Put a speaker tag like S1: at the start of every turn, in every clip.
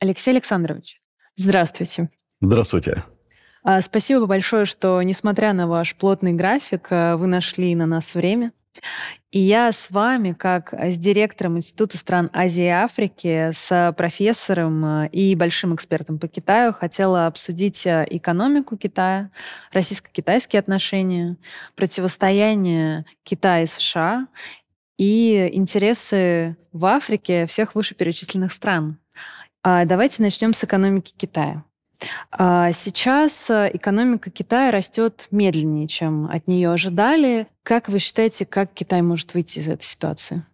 S1: Алексей Александрович, здравствуйте.
S2: Здравствуйте.
S1: А, спасибо большое, что, несмотря на ваш плотный график, э, вы нашли на нас время. И я с вами, как с директором Института стран Азии и Африки, с профессором э, и большим экспертом по Китаю, хотела обсудить экономику Китая, российско-китайские отношения, противостояние Китая и США и интересы в Африке всех вышеперечисленных стран. А давайте начнем с экономики Китая. А, сейчас э, экономика Китая растет медленнее, чем от нее ожидали. Как вы считаете, как Китай может выйти из этой ситуации?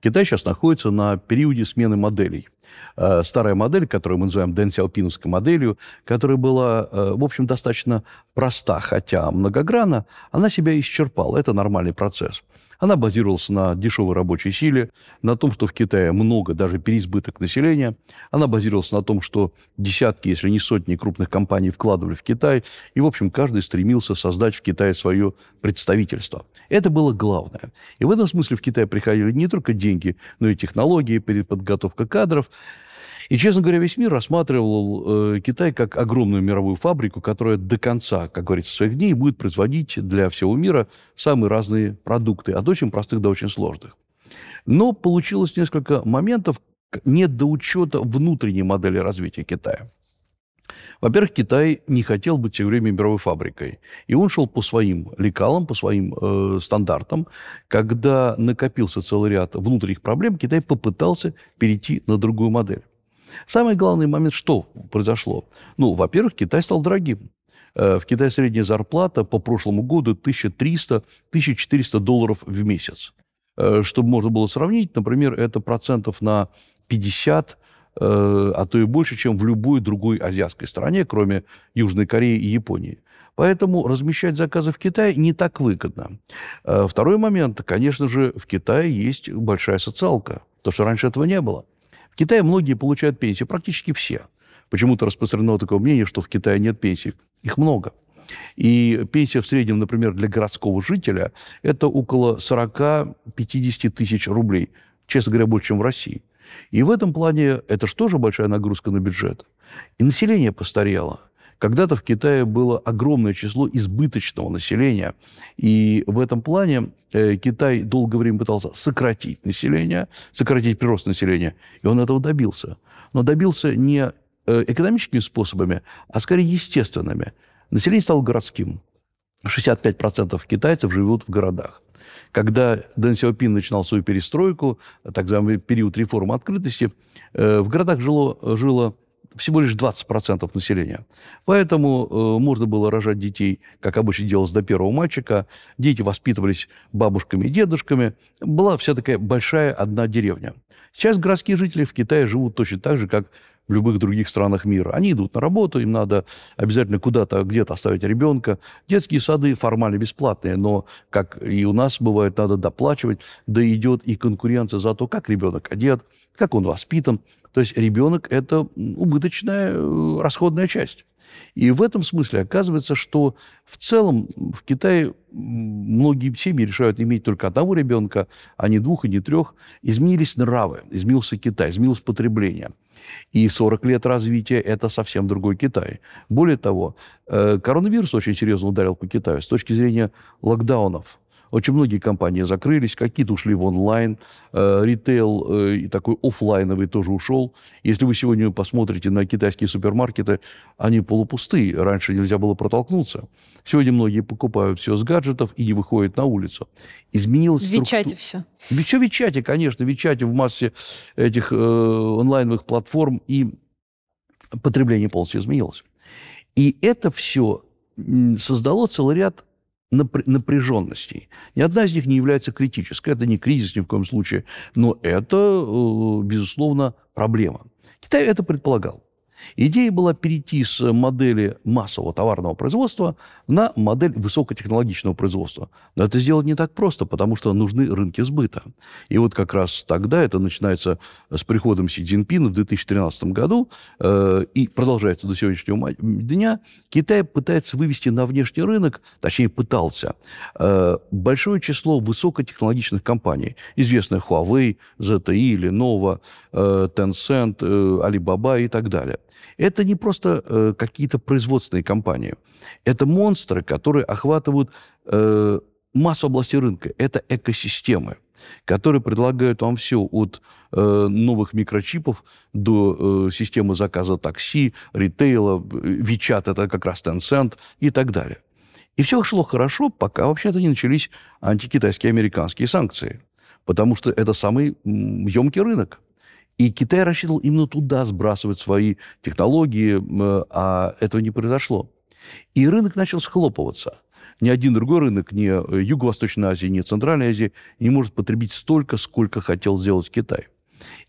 S2: Китай сейчас находится на периоде смены моделей. Э, старая модель, которую мы называем Дэн Сяопиновской моделью, которая была, э, в общем, достаточно проста, хотя многогранна, она себя исчерпала. Это нормальный процесс. Она базировалась на дешевой рабочей силе, на том, что в Китае много, даже переизбыток населения. Она базировалась на том, что десятки, если не сотни крупных компаний вкладывали в Китай, и, в общем, каждый стремился создать в Китае свое представительство. Это было главное. И в этом смысле в Китай приходили не только деньги, но и технологии, переподготовка кадров. И, честно говоря, весь мир рассматривал э, Китай как огромную мировую фабрику, которая до конца, как говорится, своих дней будет производить для всего мира самые разные продукты, от очень простых до очень сложных. Но получилось несколько моментов нет до учета внутренней модели развития Китая. Во-первых, Китай не хотел быть все время мировой фабрикой. И он шел по своим лекалам, по своим э, стандартам. Когда накопился целый ряд внутренних проблем, Китай попытался перейти на другую модель. Самый главный момент, что произошло? Ну, во-первых, Китай стал дорогим. Э, в Китае средняя зарплата по прошлому году 1300-1400 долларов в месяц. Э, чтобы можно было сравнить, например, это процентов на 50 э, а то и больше, чем в любой другой азиатской стране, кроме Южной Кореи и Японии. Поэтому размещать заказы в Китае не так выгодно. Второй момент, конечно же, в Китае есть большая социалка, то, что раньше этого не было. В Китае многие получают пенсию, практически все. Почему-то распространено такое мнение, что в Китае нет пенсий. Их много. И пенсия в среднем, например, для городского жителя, это около 40-50 тысяч рублей. Честно говоря, больше, чем в России. И в этом плане это же тоже большая нагрузка на бюджет. И население постарело. Когда-то в Китае было огромное число избыточного населения, и в этом плане э, Китай долгое время пытался сократить население, сократить прирост населения, и он этого добился. Но добился не э, экономическими способами, а скорее естественными. Население стало городским. 65% китайцев живут в городах. Когда Дэн Сяопин начинал свою перестройку, так называемый период реформы открытости, э, в городах жило, жило всего лишь 20% населения. Поэтому э, можно было рожать детей, как обычно делалось до первого мальчика. Дети воспитывались бабушками и дедушками. Была вся такая большая одна деревня. Сейчас городские жители в Китае живут точно так же, как в любых других странах мира. Они идут на работу, им надо обязательно куда-то, где-то оставить ребенка. Детские сады формально бесплатные, но, как и у нас бывает, надо доплачивать. Да идет и конкуренция за то, как ребенок одет, как он воспитан. То есть ребенок – это убыточная э, расходная часть. И в этом смысле оказывается, что в целом в Китае многие семьи решают иметь только одного ребенка, а не двух и не трех. Изменились нравы, изменился Китай, изменилось потребление. И 40 лет развития – это совсем другой Китай. Более того, э, коронавирус очень серьезно ударил по Китаю с точки зрения локдаунов – очень многие компании закрылись, какие-то ушли в онлайн, э, ритейл э, и такой офлайновый тоже ушел. Если вы сегодня посмотрите на китайские супермаркеты, они полупустые. Раньше нельзя было протолкнуться. Сегодня многие покупают все с гаджетов и не выходят на улицу. Изменилось...
S1: В Вичате все.
S2: Все в Вичате, конечно. Вичате, в массе этих э, онлайновых платформ. И потребление полностью изменилось. И это все создало целый ряд напряженностей. Ни одна из них не является критической. Это не кризис ни в коем случае, но это, э, безусловно, проблема. Китай это предполагал. Идея была перейти с модели массового товарного производства на модель высокотехнологичного производства. Но это сделать не так просто, потому что нужны рынки сбыта. И вот как раз тогда, это начинается с приходом Си Цзиньпина в 2013 году э, и продолжается до сегодняшнего дня, Китай пытается вывести на внешний рынок, точнее пытался, э, большое число высокотехнологичных компаний, известных Huawei, ZTE, Lenovo, э, Tencent, э, Alibaba и так далее. Это не просто э, какие-то производственные компании. Это монстры, которые охватывают э, массу областей рынка. Это экосистемы, которые предлагают вам все от э, новых микрочипов до э, системы заказа такси, ритейла, WeChat, это как раз Tencent и так далее. И все шло хорошо, пока вообще-то не начались антикитайские американские санкции. Потому что это самый емкий рынок. И Китай рассчитывал именно туда сбрасывать свои технологии, а этого не произошло. И рынок начал схлопываться. Ни один другой рынок, ни э, Юго-Восточной Азии, ни Центральной Азии не может потребить столько, сколько хотел сделать Китай.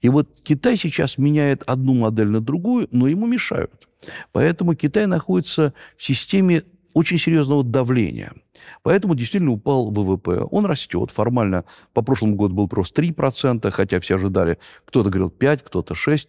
S2: И вот Китай сейчас меняет одну модель на другую, но ему мешают. Поэтому Китай находится в системе очень серьезного давления. Поэтому действительно упал ВВП. Он растет. Формально по прошлому году был просто 3%, хотя все ожидали, кто-то говорил 5, кто-то 6.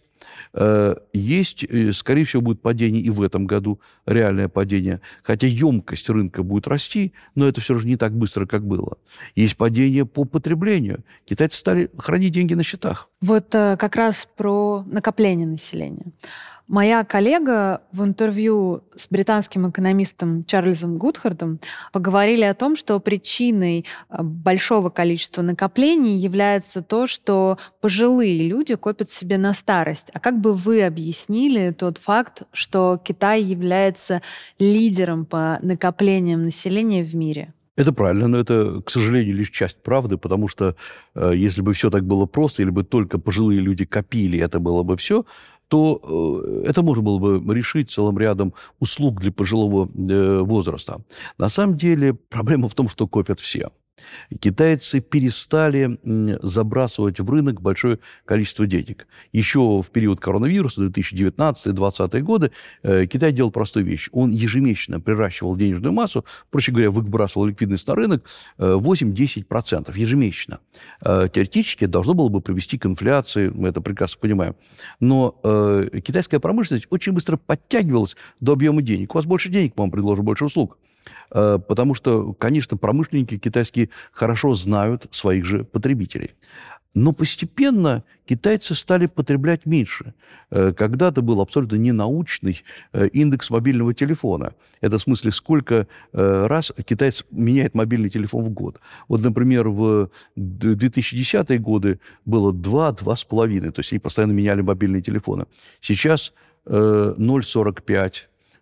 S2: Э, есть, э, скорее всего, будет падение и в этом году, реальное падение. Хотя емкость рынка будет расти, но это все же не так быстро, как было. Есть падение по потреблению. Китайцы стали хранить деньги на счетах.
S1: Вот э, как раз про накопление населения. Моя коллега в интервью с британским экономистом Чарльзом Гудхардом поговорили о том, что причиной э, большого количества накоплений является то, что пожилые люди копят себе на старость. А как бы вы объяснили тот факт, что Китай является лидером по накоплениям населения в мире?
S2: Это правильно, но это, к сожалению, лишь часть правды, потому что э, если бы все так было просто, или бы только пожилые люди копили, это было бы все, то э, это можно было бы решить целым рядом услуг для пожилого э, возраста. На самом деле проблема в том, что копят все китайцы перестали забрасывать в рынок большое количество денег. Еще в период коронавируса, 2019-2020 годы, э, Китай делал простую вещь. Он ежемесячно приращивал денежную массу, проще говоря, выбрасывал ликвидность на рынок 8-10% э, ежемесячно. Э, теоретически должно было бы привести к инфляции, мы это прекрасно понимаем. Но китайская промышленность очень быстро подтягивалась до объема денег. У вас больше денег, мы вам предложим больше услуг. Э, потому что, конечно, промышленники китайские хорошо знают своих же потребителей. Но постепенно китайцы стали потреблять меньше. Э, когда-то был абсолютно ненаучный э, индекс мобильного телефона. Это в смысле, сколько раз китайец меняет мобильный телефон в год. Вот, например, в 2010-е годы было 2-2,5. То есть они постоянно меняли мобильные телефоны. Сейчас 0,45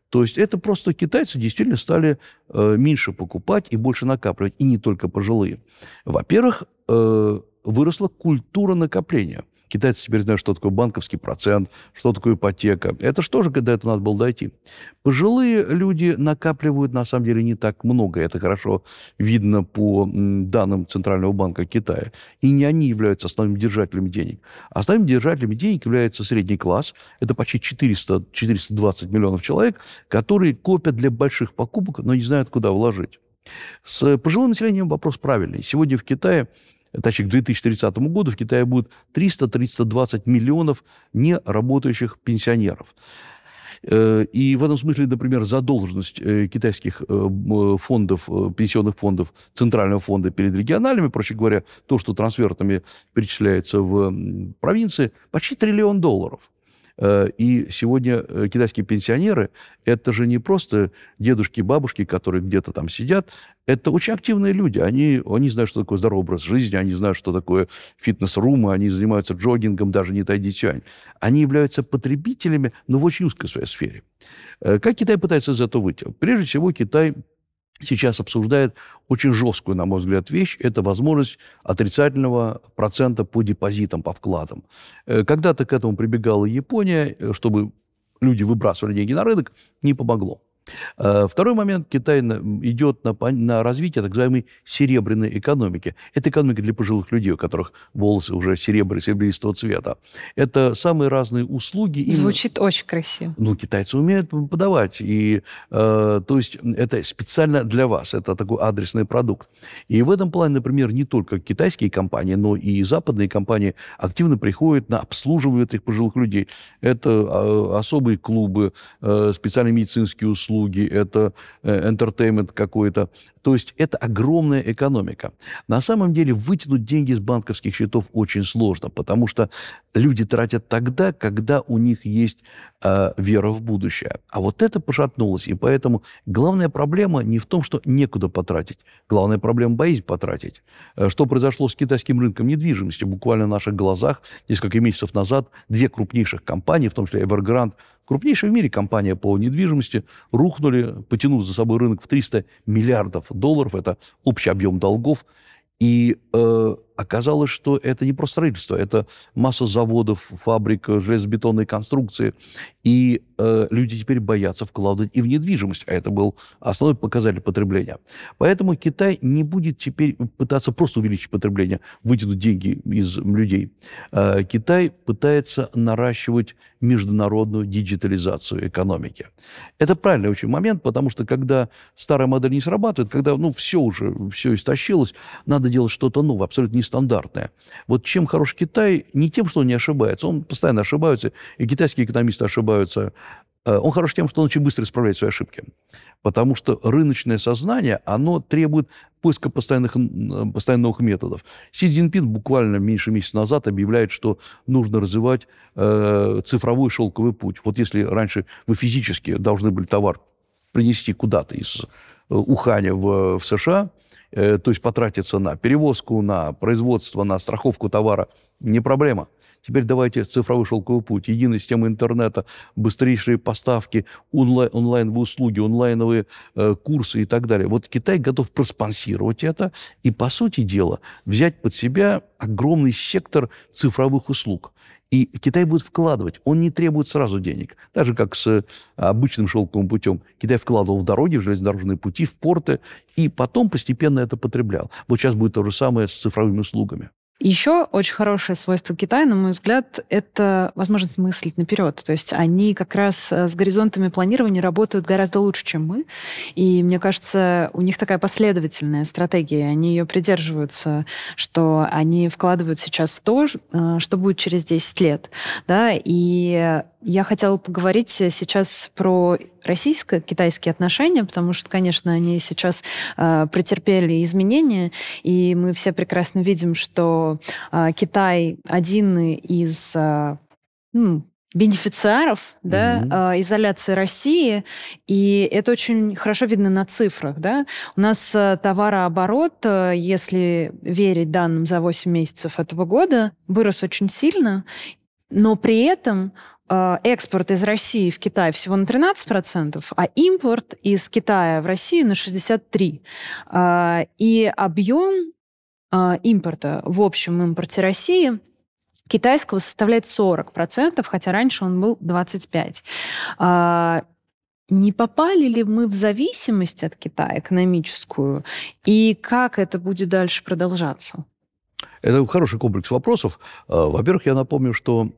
S2: то есть это просто китайцы действительно стали э, меньше покупать и больше накапливать, и не только пожилые. Во-первых, э, выросла культура накопления – Китайцы теперь знают, что такое банковский процент, что такое ипотека. Это что же, когда это надо было дойти? Пожилые люди накапливают, на самом деле, не так много. Это хорошо видно по данным Центрального банка Китая. И не они являются основными держателями денег. Основными держателями денег является средний класс. Это почти 400, 420 миллионов человек, которые копят для больших покупок, но не знают, куда вложить. С пожилым населением вопрос правильный. Сегодня в Китае точнее, к 2030 году в Китае будет 300-320 миллионов неработающих пенсионеров. Э, и в этом смысле, например, задолженность э, китайских э, фондов, пенсионных фондов, Центрального фонда перед региональными, проще говоря, то, что трансфертами перечисляется в провинции, почти триллион долларов. Э, и сегодня э, китайские пенсионеры – это же не просто дедушки и бабушки, которые где-то там сидят, это очень активные люди. Они, они знают, что такое здоровый образ жизни, они знают, что такое фитнес-румы, они занимаются джогингом, даже не тайдисюань. Они являются потребителями, но в очень узкой своей сфере. Э, как Китай пытается из этого выйти? Прежде всего, Китай сейчас обсуждает очень жесткую, на мой взгляд, вещь. Это возможность отрицательного процента по депозитам, по вкладам. Э, когда-то к этому прибегала Япония, э, чтобы люди выбрасывали деньги на рынок, не помогло. Э, второй момент. Китай идет на, на развитие так называемой серебряной экономики. Это экономика для пожилых людей, у которых волосы уже серебряного серебристого цвета. Это самые разные услуги.
S1: Звучит очень красиво.
S2: Ну, китайцы умеют подавать. И, э, то есть это специально для вас. Это такой адресный продукт. И в этом плане, например, не только китайские компании, но и западные компании активно приходят на обслуживают этих пожилых людей. Это э, особые клубы, э, специальные медицинские услуги, услуги, это entertainment какой-то. То есть это огромная экономика. На самом деле вытянуть деньги с банковских счетов очень сложно, потому что люди тратят тогда, когда у них есть э, вера в будущее. А вот это пошатнулось. И поэтому главная проблема не в том, что некуда потратить. Главная проблема – боязнь потратить. Э, что произошло с китайским рынком недвижимости? Буквально на наших глазах несколько месяцев назад две крупнейших компании, в том числе Evergrande, крупнейшая в мире компания по недвижимости, рухнули, потянув за собой рынок в 300 миллиардов долларов. Это общий объем долгов. И э, оказалось, что это не просто строительство, это масса заводов, фабрик, железобетонной конструкции. И э, люди теперь боятся вкладывать и в недвижимость, а это был основной показатель потребления. Поэтому Китай не будет теперь пытаться просто увеличить потребление, вытянуть деньги из людей. Э, Китай пытается наращивать международную диджитализацию экономики. Это правильный очень момент, потому что когда старая модель не срабатывает, когда ну, все уже, все истощилось, надо делать что-то новое, абсолютно не нестандартное. Вот чем хорош Китай? Не тем, что он не ошибается. Он постоянно ошибается, и китайские экономисты ошибаются. Э, он хорош тем, что он очень быстро исправляет свои ошибки. Потому что рыночное сознание, оно требует поиска постоянных, постоянных новых методов. Си Цзиньпин буквально меньше месяца назад объявляет, что нужно развивать э, цифровой шелковый путь. Вот если раньше вы физически должны были товар принести куда-то из э, Уханя в, в США, Э, то есть потратиться на перевозку, на производство, на страховку товара, не проблема. Теперь давайте цифровой шелковый путь, единая система интернета, быстрейшие поставки, онлайн, онлайновые услуги, онлайновые э, курсы и так далее. Вот Китай готов проспонсировать это и, по сути дела, взять под себя огромный сектор цифровых услуг. И Китай будет вкладывать, он не требует сразу денег. Так же, как с обычным шелковым путем. Китай вкладывал в дороги, в железнодорожные пути, в порты, и потом постепенно это потреблял. Вот сейчас будет то же самое с цифровыми услугами.
S1: Еще очень хорошее свойство Китая, на мой взгляд, это возможность мыслить наперед. То есть они как раз э, с горизонтами планирования работают гораздо лучше, чем мы. И мне кажется, у них такая последовательная стратегия. Они ее придерживаются, что они вкладывают сейчас в то, э, что будет через 10 лет. Да? И я хотела поговорить сейчас про российско-китайские отношения, потому что, конечно, они сейчас э, претерпели изменения, и мы все прекрасно видим, что э, Китай один из э, ну, бенефициаров да, mm-hmm. изоляции России, и это очень хорошо видно на цифрах. Да? У нас товарооборот, если верить данным за 8 месяцев этого года, вырос очень сильно, но при этом Э, экспорт из России в Китай всего на 13%, а импорт из Китая в Россию на 63%. Э, и объем э, импорта в общем импорте России китайского составляет 40%, хотя раньше он был 25%. Не попали ли мы в зависимость от Китая экономическую? И как это будет дальше продолжаться?
S2: Это хороший комплекс вопросов. Во-первых, я напомню, что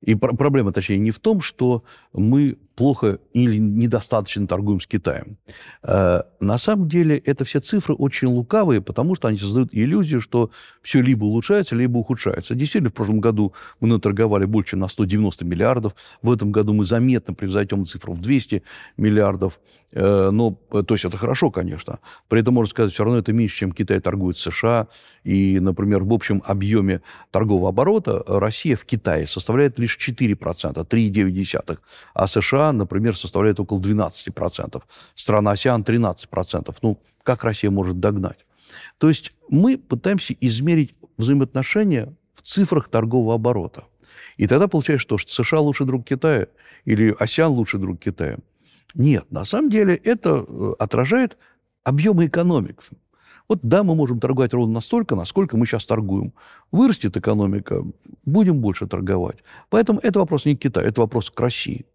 S2: и проблема, точнее, не в том, что мы плохо или недостаточно торгуем с Китаем. Э, на самом деле, это все цифры очень лукавые, потому что они создают иллюзию, что все либо улучшается, либо ухудшается. Действительно, в прошлом году мы наторговали больше на 190 миллиардов. В этом году мы заметно превзойдем цифру в 200 миллиардов. Э, но, то есть это хорошо, конечно. При этом, можно сказать, все равно это меньше, чем Китай торгует США. И, например, в общем объеме торгового оборота Россия в Китае составляет лишь 4%, 3,9%. А США например, составляет около 12%. Страна АСИАН 13%. Ну, как Россия может догнать? То есть мы пытаемся измерить взаимоотношения в цифрах торгового оборота. И тогда получается, что США лучший друг Китая или АСИАН лучший друг Китая. Нет, на самом деле это э, отражает объемы экономик. Вот да, мы можем торговать ровно настолько, насколько мы сейчас торгуем. Вырастет экономика, будем больше торговать. Поэтому это вопрос не к Китаю, это вопрос к России.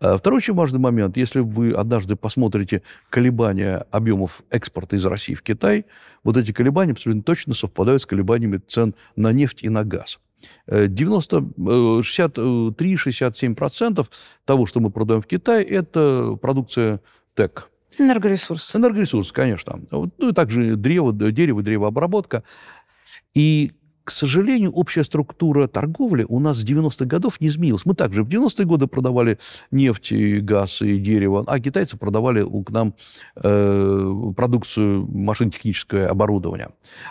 S2: А второй очень важный момент. Если вы однажды посмотрите колебания объемов экспорта из России в Китай, вот эти колебания абсолютно точно совпадают с колебаниями цен на нефть и на газ. 90, 63-67% э, того, что мы продаем в Китае, это продукция ТЭК.
S1: Энергоресурс.
S2: Энергоресурс, конечно. Ну и также древо, дерево, древообработка. И к сожалению, общая структура торговли у нас с 90-х годов не изменилась. Мы также в 90-е годы продавали нефть, и газ и дерево, а китайцы продавали к нам э, продукцию машинно-техническое оборудование.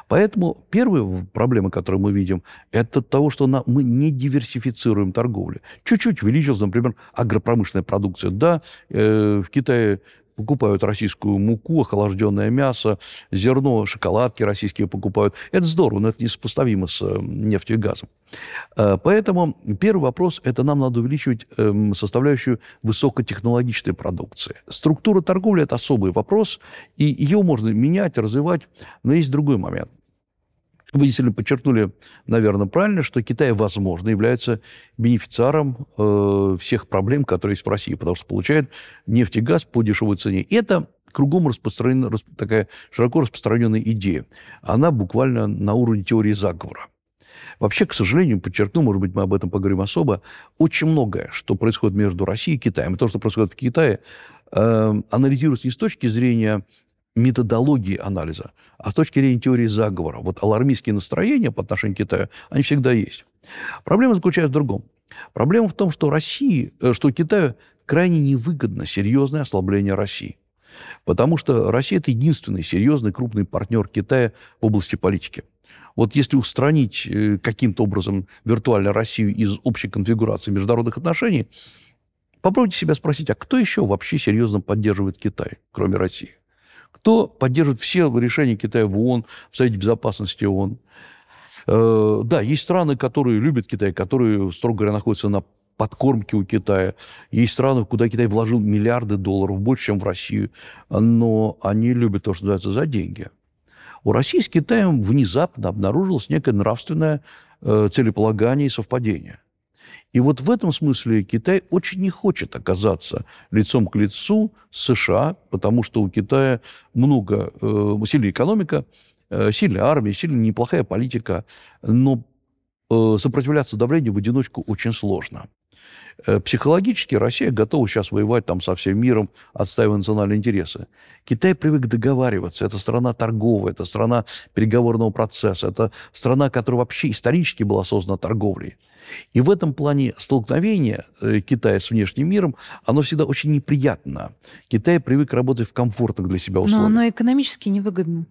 S2: Поэтому первая проблема, которую мы видим, это того, что на, мы не диверсифицируем торговлю. Чуть-чуть увеличилась, например, агропромышленная продукция. Да, э, в Китае покупают российскую муку, охлажденное мясо, зерно, шоколадки российские покупают. Это здорово, но это несопоставимо с э, нефтью и газом. Э, поэтому первый вопрос – это нам надо увеличивать эм, составляющую высокотехнологичной продукции. Структура торговли – это особый вопрос, и ее можно менять, развивать, но есть другой момент. Вы действительно подчеркнули, наверное, правильно, что Китай, возможно, является бенефициаром э, всех проблем, которые есть в России, потому что получает нефть и газ по дешевой цене. Это кругом распространена, такая широко распространенная идея. Она буквально на уровне теории заговора. Вообще, к сожалению, подчеркну, может быть, мы об этом поговорим особо, очень многое, что происходит между Россией и Китаем, и то, что происходит в Китае, э, анализируется не с точки зрения методологии анализа, а с точки зрения теории заговора. Вот алармистские настроения по отношению к Китаю, они всегда есть. Проблема заключается в другом. Проблема в том, что России, э, что Китаю крайне невыгодно серьезное ослабление России. Потому что Россия – это единственный серьезный крупный партнер Китая в области политики. Вот если устранить э, каким-то образом виртуально Россию из общей конфигурации международных отношений, попробуйте себя спросить, а кто еще вообще серьезно поддерживает Китай, кроме России? Кто поддерживает все решения Китая в ООН, в Совете Безопасности ООН. Э, да, есть страны, которые любят Китай, которые, строго говоря, находятся на подкормке у Китая. Есть страны, куда Китай вложил миллиарды долларов, больше, чем в Россию. Но они любят то, что называется, за деньги. У России с Китаем внезапно обнаружилось некое нравственное э, целеполагание и совпадение. И вот в этом смысле Китай очень не хочет оказаться лицом к лицу с США, потому что у Китая много, э, сильная экономика, э, сильная армия, сильная неплохая политика, но э, сопротивляться давлению в одиночку очень сложно. Э, психологически Россия готова сейчас воевать там со всем миром, отстаивая национальные интересы. Китай привык договариваться. Это страна торговая, это страна переговорного процесса, это страна, которая вообще исторически была создана торговлей. И в этом плане столкновение э, Китая с внешним миром, оно всегда очень неприятно. Китай привык работать в комфортных для себя условиях.
S1: Но оно экономически невыгодно.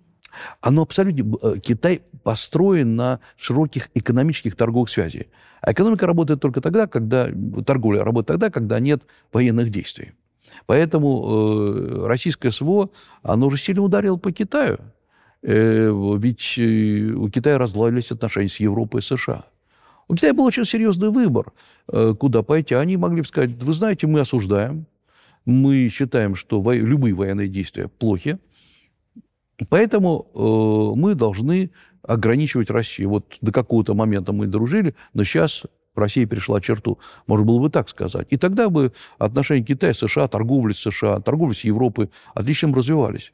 S2: Оно абсолютно... Э, Китай построен на широких экономических торговых связей. А экономика работает только тогда, когда... Торговля работает тогда, когда нет военных действий. Поэтому э, российское СВО, оно уже сильно ударило по Китаю. Э, ведь э, у Китая разладились отношения с Европой и США. У Китая был очень серьезный выбор, э, куда пойти. Они могли бы сказать, вы знаете, мы осуждаем, мы считаем, что во... любые военные действия плохи, поэтому э, мы должны ограничивать Россию. Вот до какого-то момента мы дружили, но сейчас Россия перешла черту. Можно было бы так сказать. И тогда бы отношения Китая, США, торговля с США, торговля с Европой отлично развивались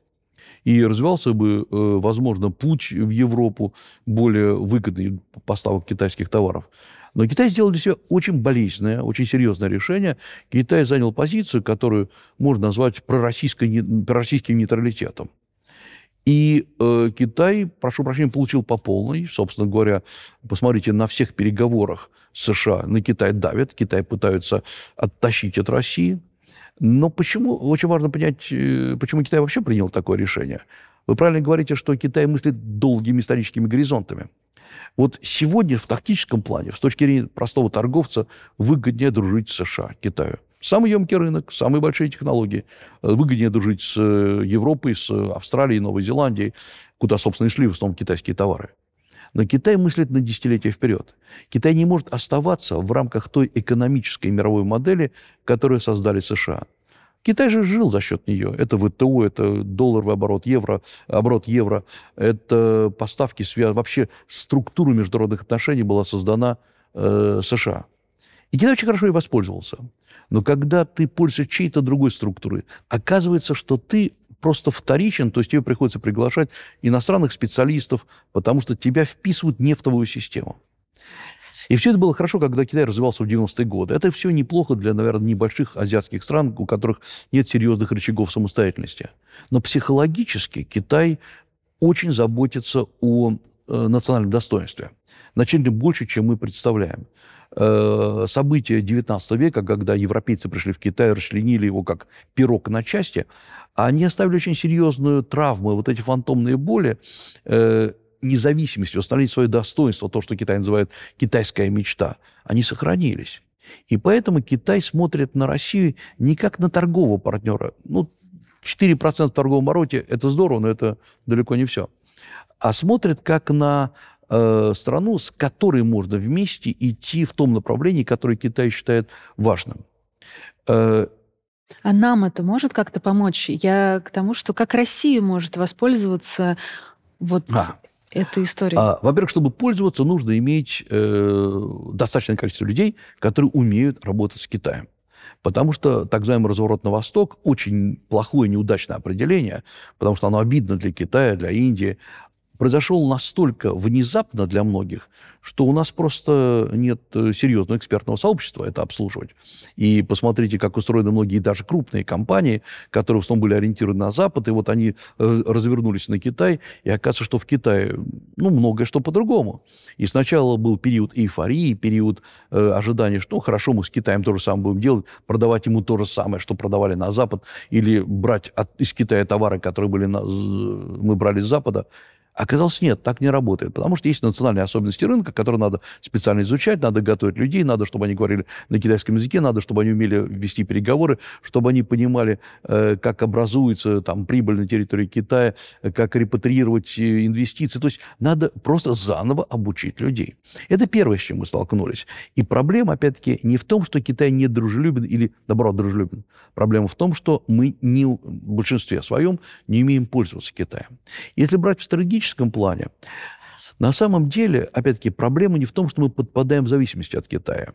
S2: и развивался бы, э, возможно, путь в Европу более выгодный поставок китайских товаров. Но Китай сделал для себя очень болезненное, очень серьезное решение. Китай занял позицию, которую можно назвать пророссийским нейтралитетом. И э, Китай, прошу прощения, получил по полной. Собственно говоря, посмотрите, на всех переговорах США на Китай давят. Китай пытаются оттащить от России. Но почему, очень важно понять, э, почему Китай вообще принял такое решение. Вы правильно говорите, что Китай мыслит долгими историческими горизонтами. Вот сегодня в тактическом плане, с точки зрения простого торговца, выгоднее дружить с США, Китаю. Самый емкий рынок, самые большие технологии. Э, выгоднее дружить с э, Европой, с Австралией, Новой Зеландией, куда, собственно, и шли в основном китайские товары. Но Китай мыслит на десятилетия вперед. Китай не может оставаться в рамках той экономической мировой модели, которую создали США. Китай же жил за счет нее. Это ВТО, это долларовый оборот евро, оборот евро, это поставки, связ... вообще структура международных отношений была создана э, США. И Китай очень хорошо и воспользовался. Но когда ты пользуешься чьей-то другой структурой, оказывается, что ты просто вторичен, то есть тебе приходится приглашать иностранных специалистов, потому что тебя вписывают в твою систему. И все это было хорошо, когда Китай развивался в 90-е годы. Это все неплохо для, наверное, небольших азиатских стран, у которых нет серьезных рычагов самостоятельности. Но психологически Китай очень заботится о э, национальном достоинстве. Значительно больше, чем мы представляем. Э, события XIX века, когда европейцы пришли в Китай, расчленили его как пирог на части, они оставили очень серьезную травму. Вот эти фантомные боли, э, независимость, восстановить свое достоинство, то, что Китай называет китайская мечта, они сохранились. И поэтому Китай смотрит на Россию не как на торгового партнера. Ну, 4% в торговом обороте – это здорово, но это далеко не все. А смотрит как на э, страну, с которой можно вместе идти в том направлении, которое Китай считает важным.
S1: Э, а нам это может как-то помочь? Я к тому, что как Россия может воспользоваться вот а, этой историей.
S2: А, во-первых, чтобы пользоваться, нужно иметь э, достаточное количество людей, которые умеют работать с Китаем. Потому что так называемый разворот на восток очень плохое, неудачное определение, потому что оно обидно для Китая, для Индии произошел настолько внезапно для многих, что у нас просто нет э, серьезного экспертного сообщества это обслуживать. И посмотрите, как устроены многие даже крупные компании, которые в основном были ориентированы на Запад, и вот они э, развернулись на Китай, и оказывается, что в Китае ну, многое что по-другому. И сначала был период эйфории, период э, ожидания, что ну, хорошо, мы с Китаем то же самое будем делать, продавать ему то же самое, что продавали на Запад, или брать от, из Китая товары, которые были на, мы брали с Запада. Оказалось, нет, так не работает, потому что есть национальные особенности рынка, которые надо специально изучать, надо готовить людей, надо, чтобы они говорили на китайском языке, надо, чтобы они умели вести переговоры, чтобы они понимали, э, как образуется там прибыль на территории Китая, как репатриировать э, инвестиции. То есть надо просто заново обучить людей. Это первое, с чем мы столкнулись. И проблема, опять-таки, не в том, что Китай не дружелюбен или, наоборот, дружелюбен. Проблема в том, что мы не, в большинстве своем не умеем пользоваться Китаем. Если брать в стратегическом экономическом плане, на самом деле, опять-таки, проблема не в том, что мы подпадаем в зависимости от Китая.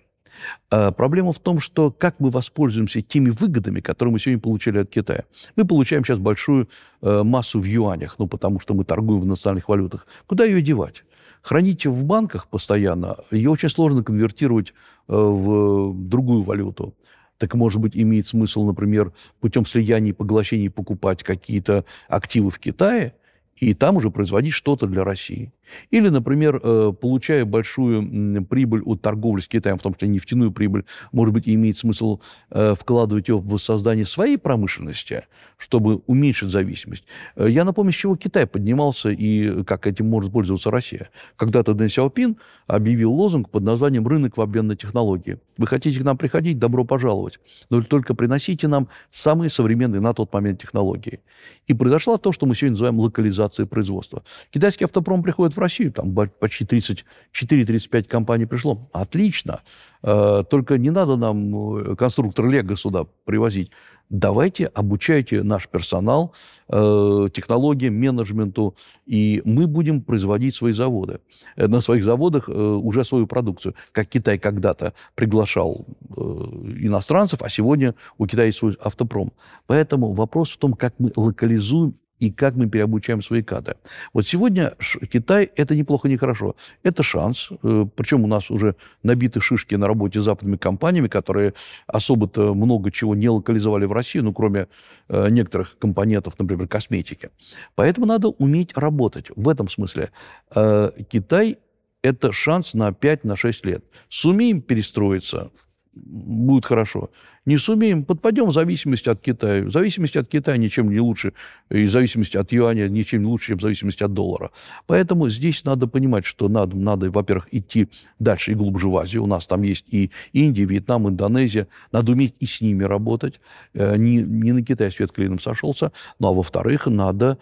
S2: А проблема в том, что как мы воспользуемся теми выгодами, которые мы сегодня получили от Китая. Мы получаем сейчас большую э, массу в юанях, ну, потому что мы торгуем в национальных валютах. Куда ее девать? Хранить в банках постоянно, ее очень сложно конвертировать э, в другую валюту. Так, может быть, имеет смысл, например, путем слияния и поглощений покупать какие-то активы в Китае – и там уже производить что-то для России. Или, например, э, получая большую прибыль от торговли с Китаем, в том числе нефтяную прибыль, может быть, имеет смысл э, вкладывать ее в создание своей промышленности, чтобы уменьшить зависимость. Э, я напомню, с чего Китай поднимался и как этим может пользоваться Россия. Когда-то Дэн Сяопин объявил лозунг под названием «Рынок в обмен на технологии». Вы хотите к нам приходить? Добро пожаловать. Но только приносите нам самые современные на тот момент технологии. И произошло то, что мы сегодня называем локализацией производства. Китайский автопром приходит в Россию, там почти 34-35 компаний пришло. Отлично. Э, только не надо нам э, конструктор Лего сюда привозить. Давайте обучайте наш персонал э, технологиям, менеджменту, и мы будем производить свои заводы. На своих заводах уже свою продукцию. Как Китай когда-то приглашал иностранцев, а сегодня у Китая есть свой автопром. Поэтому вопрос в том, как мы локализуем и как мы переобучаем свои кадры. Вот сегодня Китай – это неплохо, не хорошо. Это шанс. Э, Причем у нас уже набиты шишки на работе с западными компаниями, которые особо-то много чего не локализовали в Россию, ну, кроме э, некоторых компонентов, например, косметики. Поэтому надо уметь работать. В этом смысле э, Китай – это шанс на 5-6 лет. Сумеем перестроиться, будет хорошо. Не сумеем, подпадем в зависимости от Китая. В зависимости от Китая ничем не лучше, и в зависимости от юаня ничем не лучше, чем в зависимости от доллара. Поэтому здесь надо понимать, что надо, надо во-первых, идти дальше и глубже в Азию. У нас там есть и Индия, Вьетнам, Индонезия. Надо уметь и с ними работать. Э, не, не на Китай свет клином сошелся. Ну, а во-вторых, надо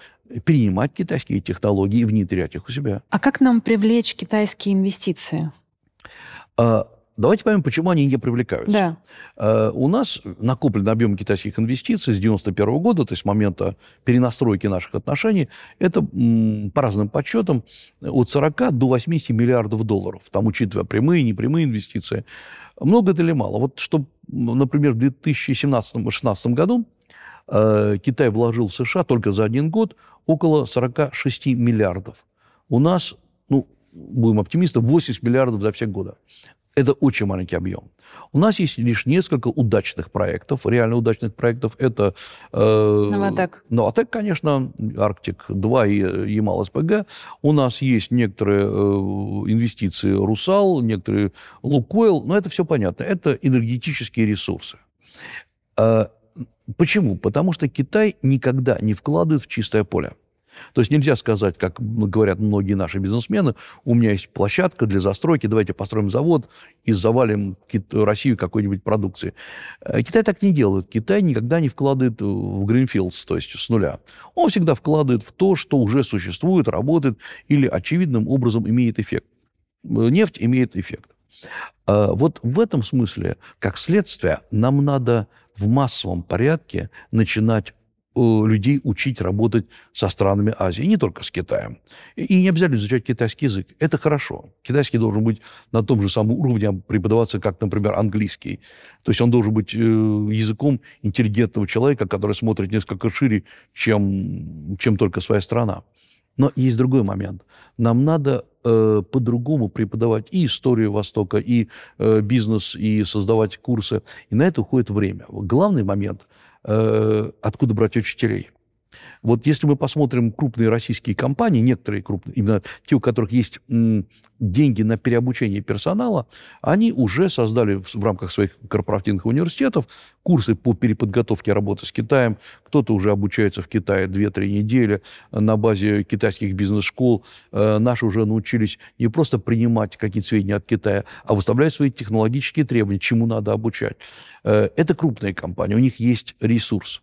S2: перенимать китайские технологии и внедрять их у себя.
S1: А как нам привлечь китайские инвестиции?
S2: А, Давайте поймем, почему они не привлекаются.
S1: Да.
S2: Э, у нас накоплен объем китайских инвестиций с 91 года, то есть с момента перенастройки наших отношений, это по разным подсчетам от 40 до 80 миллиардов долларов, там учитывая прямые и непрямые инвестиции. Много это или мало? Вот что, например, в 2017-2016 году э, Китай вложил в США только за один год около 46 миллиардов. У нас, ну, будем оптимистами, 80 миллиардов за все годы. Это очень маленький объем. У нас есть лишь несколько удачных проектов, реально удачных проектов. Это
S1: э, Новотек.
S2: Новотек, конечно, Арктик-2 и Ямал-СПГ. У нас есть некоторые э, инвестиции Русал, некоторые Лукойл, но это все понятно. Это энергетические ресурсы. Э, почему? Потому что Китай никогда не вкладывает в чистое поле. То есть нельзя сказать, как говорят многие наши бизнесмены, у меня есть площадка для застройки, давайте построим завод и завалим Россию какой-нибудь продукции. Э, Китай так не делает. Китай никогда не вкладывает в Greenfields, то есть с нуля. Он всегда вкладывает в то, что уже существует, работает или очевидным образом имеет эффект. Э, нефть имеет эффект. Э, вот в этом смысле, как следствие, нам надо в массовом порядке начинать людей учить работать со странами Азии, не только с Китаем. И не обязательно изучать китайский язык. Это хорошо. Китайский должен быть на том же самом уровне преподаваться, как, например, английский. То есть он должен быть э, языком интеллигентного человека, который смотрит несколько шире, чем, чем только своя страна. Но есть другой момент. Нам надо э, по-другому преподавать и историю Востока, и э, бизнес, и создавать курсы. И на это уходит время. Главный момент – Э, откуда брать учителей. Вот если мы посмотрим крупные российские компании, некоторые крупные, именно те, у которых есть деньги на переобучение персонала, они уже создали в, в рамках своих корпоративных университетов курсы по переподготовке работы с Китаем. Кто-то уже обучается в Китае 2-3 недели на базе китайских бизнес-школ. Э, наши уже научились не просто принимать какие-то сведения от Китая, а выставлять свои технологические требования, чему надо обучать. Э, это крупные компании, у них есть ресурс.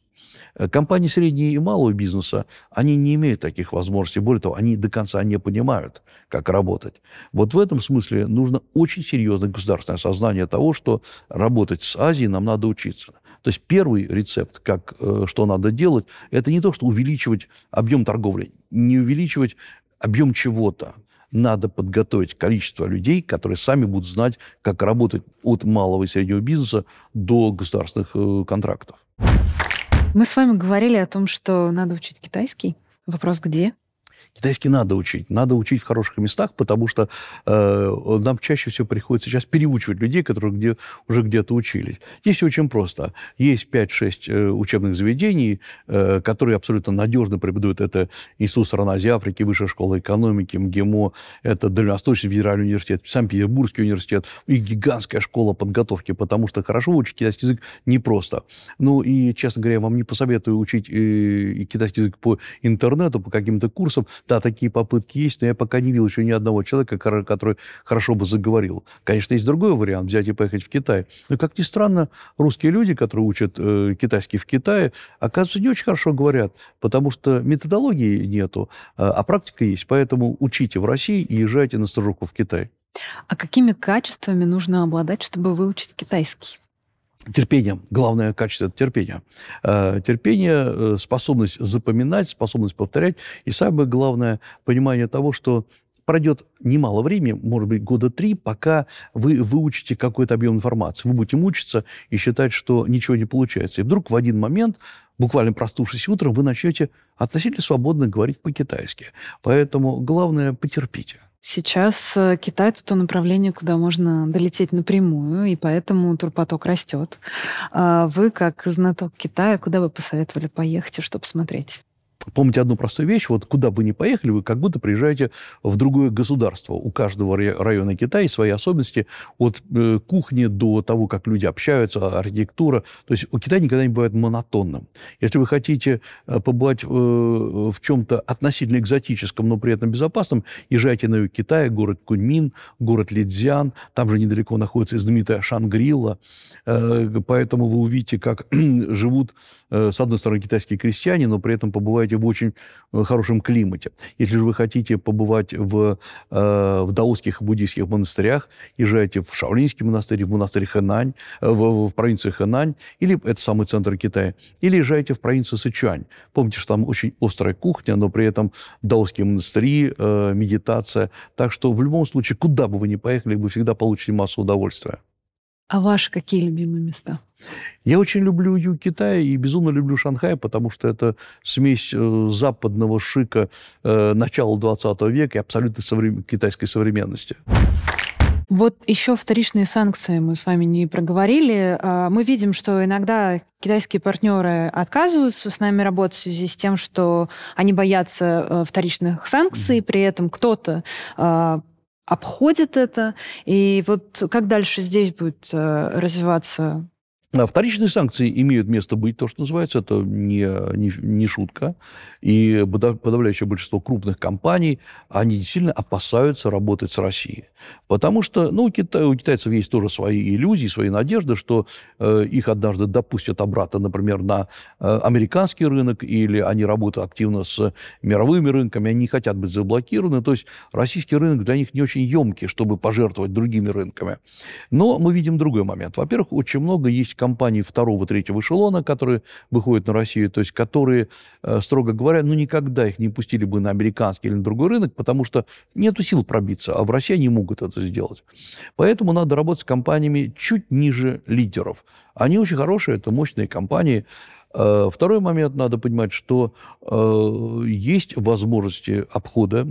S2: Э, компании среднего и малого бизнеса, они не имеют таких возможностей. Более того, они до конца не понимают, как работать. Вот в этом смысле нужно очень серьезное государственное осознание того, что работать с Азией нам надо учиться. То есть первый рецепт, как, э, что надо делать, это не то, что увеличивать объем торговли, не увеличивать объем чего-то. Надо подготовить количество людей, которые сами будут знать, как работать от малого и среднего бизнеса до государственных э, контрактов.
S1: Мы с вами говорили о том, что надо учить китайский. Вопрос где?
S2: Китайский надо учить. Надо учить в хороших местах, потому что э, нам чаще всего приходится сейчас переучивать людей, которые где, уже где-то учились. Здесь все очень просто. Есть 5-6 э, учебных заведений, э, которые абсолютно надежно преподают. Это Институт стран Азии Африки, Высшая школа экономики, МГИМО, это Дальневосточный федеральный университет, Санкт-Петербургский университет и гигантская школа подготовки, потому что хорошо учить китайский язык непросто. Ну и, честно говоря, я вам не посоветую учить э, китайский язык по интернету, по каким-то курсам, да, такие попытки есть, но я пока не видел еще ни одного человека, который хорошо бы заговорил. Конечно, есть другой вариант, взять и поехать в Китай. Но, как ни странно, русские люди, которые учат э, китайский в Китае, оказывается, не очень хорошо говорят, потому что методологии нету, а, а практика есть. Поэтому учите в России и езжайте на стажировку в Китай.
S1: А какими качествами нужно обладать, чтобы выучить китайский?
S2: Терпение. Главное качество – это терпение. Э, терпение, э, способность запоминать, способность повторять. И самое главное – понимание того, что пройдет немало времени, может быть, года три, пока вы выучите какой-то объем информации. Вы будете мучиться и считать, что ничего не получается. И вдруг в один момент, буквально проснувшись утром, вы начнете относительно свободно говорить по-китайски. Поэтому главное – потерпите.
S1: Сейчас э, Китай это то направление, куда можно долететь напрямую, и поэтому турпоток растет. А вы, как знаток Китая, куда бы посоветовали поехать и что посмотреть?
S2: Помните одну простую вещь, вот куда бы ни поехали, вы как будто приезжаете в другое государство. У каждого района Китая свои особенности, от э, кухни до того, как люди общаются, архитектура. То есть у Китая никогда не бывает монотонным. Если вы хотите э, побывать э, в чем-то относительно экзотическом, но при этом безопасном, езжайте на юг Китая, город Куньмин, город Лидзян, там же недалеко находится знаменитая Шангрилла, э, поэтому вы увидите, как живут, с одной стороны, китайские крестьяне, но при этом побываете пребываете в очень э, хорошем климате. Если же вы хотите побывать в, э, в даосских буддийских монастырях, езжайте в Шаолинский монастырь, в монастырь Хэнань, э, в, в провинцию Хэнань, или это самый центр Китая, или езжайте в провинцию Сычуань. Помните, что там очень острая кухня, но при этом даосские монастыри, медитация. Так что в любом случае, куда бы вы ни поехали, вы всегда получите массу удовольствия.
S1: А ваши какие любимые места?
S2: Я очень люблю юг Китая и безумно люблю Шанхай, потому что это смесь э, западного шика э, начала 20 века и абсолютно соврем... китайской современности.
S1: Вот еще вторичные санкции мы с вами не проговорили. А, мы видим, что иногда китайские партнеры отказываются с нами работать в связи с тем, что они боятся э, вторичных санкций, при этом кто-то а, обходит это. И вот как дальше здесь будет э, развиваться
S2: вторичные санкции имеют место быть, то, что называется, это не, не, не шутка. И подавляющее большинство крупных компаний, они действительно опасаются работать с Россией. Потому что ну, у, Кита, у китайцев есть тоже свои иллюзии, свои надежды, что э, их однажды допустят обратно, например, на э, американский рынок, или они работают активно с мировыми рынками, они не хотят быть заблокированы. То есть российский рынок для них не очень емкий, чтобы пожертвовать другими рынками. Но мы видим другой момент. Во-первых, очень много есть компаний второго, третьего эшелона, которые выходят на Россию, то есть которые, э, строго говоря, ну никогда их не пустили бы на американский или на другой рынок, потому что нету сил пробиться, а в России они могут это сделать. Поэтому надо работать с компаниями чуть ниже лидеров. Они очень хорошие, это мощные компании, второй момент, надо понимать, что э, есть возможности обхода,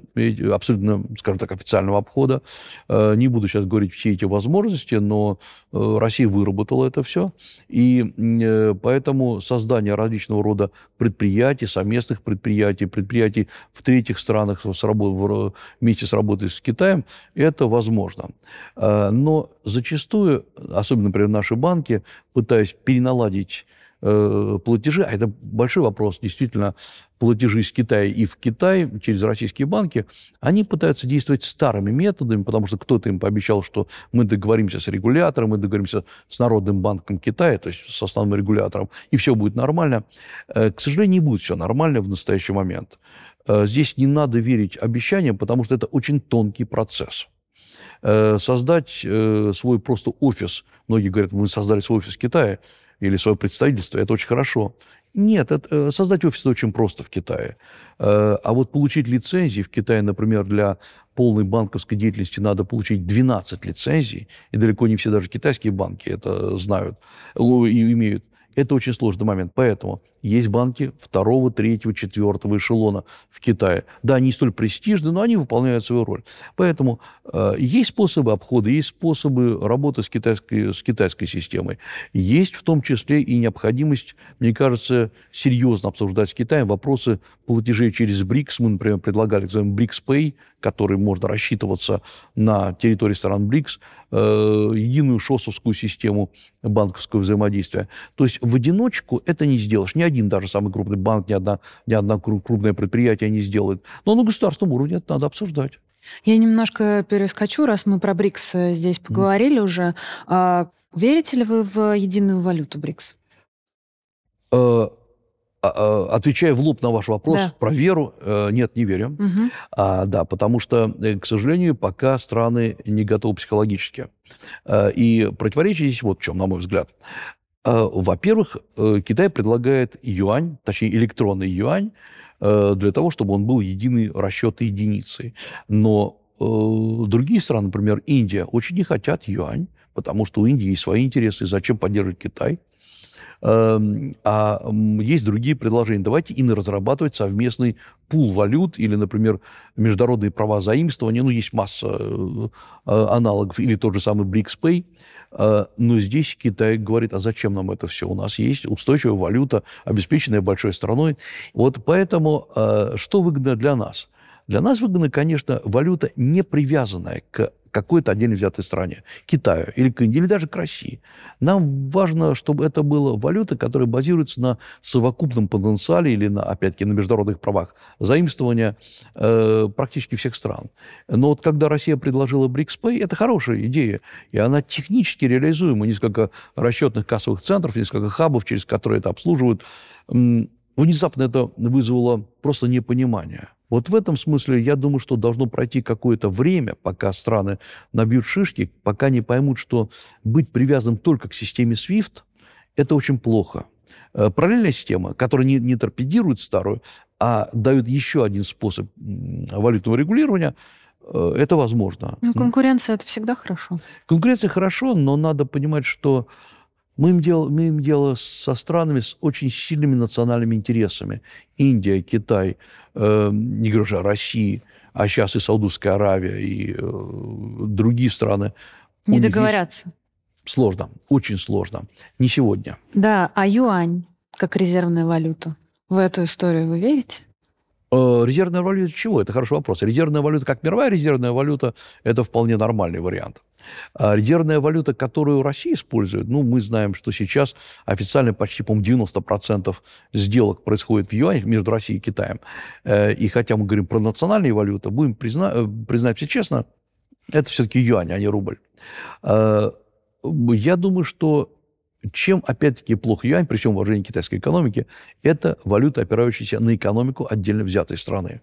S2: абсолютно, скажем так, официального обхода. Э, не буду сейчас говорить все эти возможности, но э, Россия выработала это все. И э, поэтому создание различного рода предприятий, совместных предприятий, предприятий в третьих странах с работ, вместе с работой с Китаем, это возможно. Э, но зачастую, особенно, например, наши банки, пытаясь переналадить Э, платежи, а это большой вопрос, действительно, платежи из Китая и в Китай через российские банки, они пытаются действовать старыми методами, потому что кто-то им пообещал, что мы договоримся с регулятором, мы договоримся с Народным банком Китая, то есть с основным регулятором, и все будет нормально. Э, к сожалению, не будет все нормально в настоящий момент. Э, здесь не надо верить обещаниям, потому что это очень тонкий процесс создать свой просто офис. Многие говорят, мы создали свой офис в Китае или свое представительство, это очень хорошо. Нет, это, э, создать офис очень просто в Китае. Э, а вот получить лицензии в Китае, например, для полной банковской деятельности надо получить 12 лицензий, и далеко не все даже китайские банки это знают и имеют. Это очень сложный момент. Поэтому есть банки второго, третьего, четвертого эшелона в Китае. Да, они не столь престижны, но они выполняют свою роль. Поэтому э, есть способы обхода, есть способы работы с китайской, с китайской системой. Есть в том числе и необходимость, мне кажется, серьезно обсуждать с Китаем вопросы платежей через БРИКС. Мы, например, предлагали, называем БРИКС Pay, который можно рассчитываться на территории стран БРИКС, э, единую ШОСовскую систему банковского взаимодействия. То есть в одиночку это не сделаешь. Ни один даже самый крупный банк, ни одна, ни одна крупное предприятие не сделает. Но на государственном уровне это надо обсуждать.
S1: Я немножко перескочу, раз мы про БРИКС э, здесь поговорили mm. уже. А, верите ли вы в единую валюту БРИКС?
S2: Э, а, а, отвечая в лоб на ваш вопрос да. про веру, э, нет, не верю. Угу. А, да, потому что, к сожалению, пока страны не готовы психологически. И противоречие здесь вот в чем, на мой взгляд. Во-первых, э, Китай предлагает юань, точнее электронный юань, э, для того, чтобы он был единой расчетной единицей. Но э, другие страны, например, Индия, очень не хотят юань, потому что у Индии есть свои интересы, зачем поддерживать Китай. Эм, а есть другие предложения. Давайте и разрабатывать совместный пул валют или, например, международные права заимствования. Ну, есть масса э, аналогов. Или тот же самый BRICS-Pay. Э, но здесь Китай говорит, а зачем нам это все? У нас есть устойчивая валюта, обеспеченная большой страной. Вот поэтому э, что выгодно для нас? Для нас выгодна, конечно, валюта, не привязанная к какой-то отдельно взятой стране, Китаю или к Индии, или даже к России. Нам важно, чтобы это была валюта, которая базируется на совокупном потенциале или, на, опять-таки, на международных правах заимствования э, практически всех стран. Но вот когда Россия предложила BRICS-Pay, это хорошая идея, и она технически реализуема. Несколько расчетных кассовых центров, несколько хабов, через которые это обслуживают внезапно это вызвало просто непонимание. Вот в этом смысле я думаю, что должно пройти какое-то время, пока страны набьют шишки, пока не поймут, что быть привязанным только к системе SWIFT – это очень плохо. Э, параллельная система, которая не, не торпедирует старую, а дает еще один способ валютного регулирования, э, это возможно.
S1: Ну, конкуренция – это всегда хорошо.
S2: Конкуренция хорошо, но надо понимать, что мы имеем, дело, мы имеем дело со странами с очень сильными национальными интересами. Индия, Китай, э, не говорю же о России, а сейчас и Саудовская Аравия, и э, другие страны.
S1: Не договорятся.
S2: Сложно, очень сложно. Не сегодня.
S1: Да, а юань как резервная валюта? В эту историю вы верите?
S2: Э, резервная валюта чего? Это хороший вопрос. Резервная валюта, как мировая резервная валюта, это вполне нормальный вариант. А резервная валюта, которую Россия использует, ну, мы знаем, что сейчас официально почти, по-моему, 90% сделок происходит в юанях между Россией и Китаем. Э, и хотя мы говорим про национальные валюты, будем призна... Э, признаемся честно, это все-таки юань, а не рубль. Я думаю, что чем, опять-таки, плох юань, при всем уважении китайской экономики, это валюта, опирающаяся на экономику отдельно взятой страны.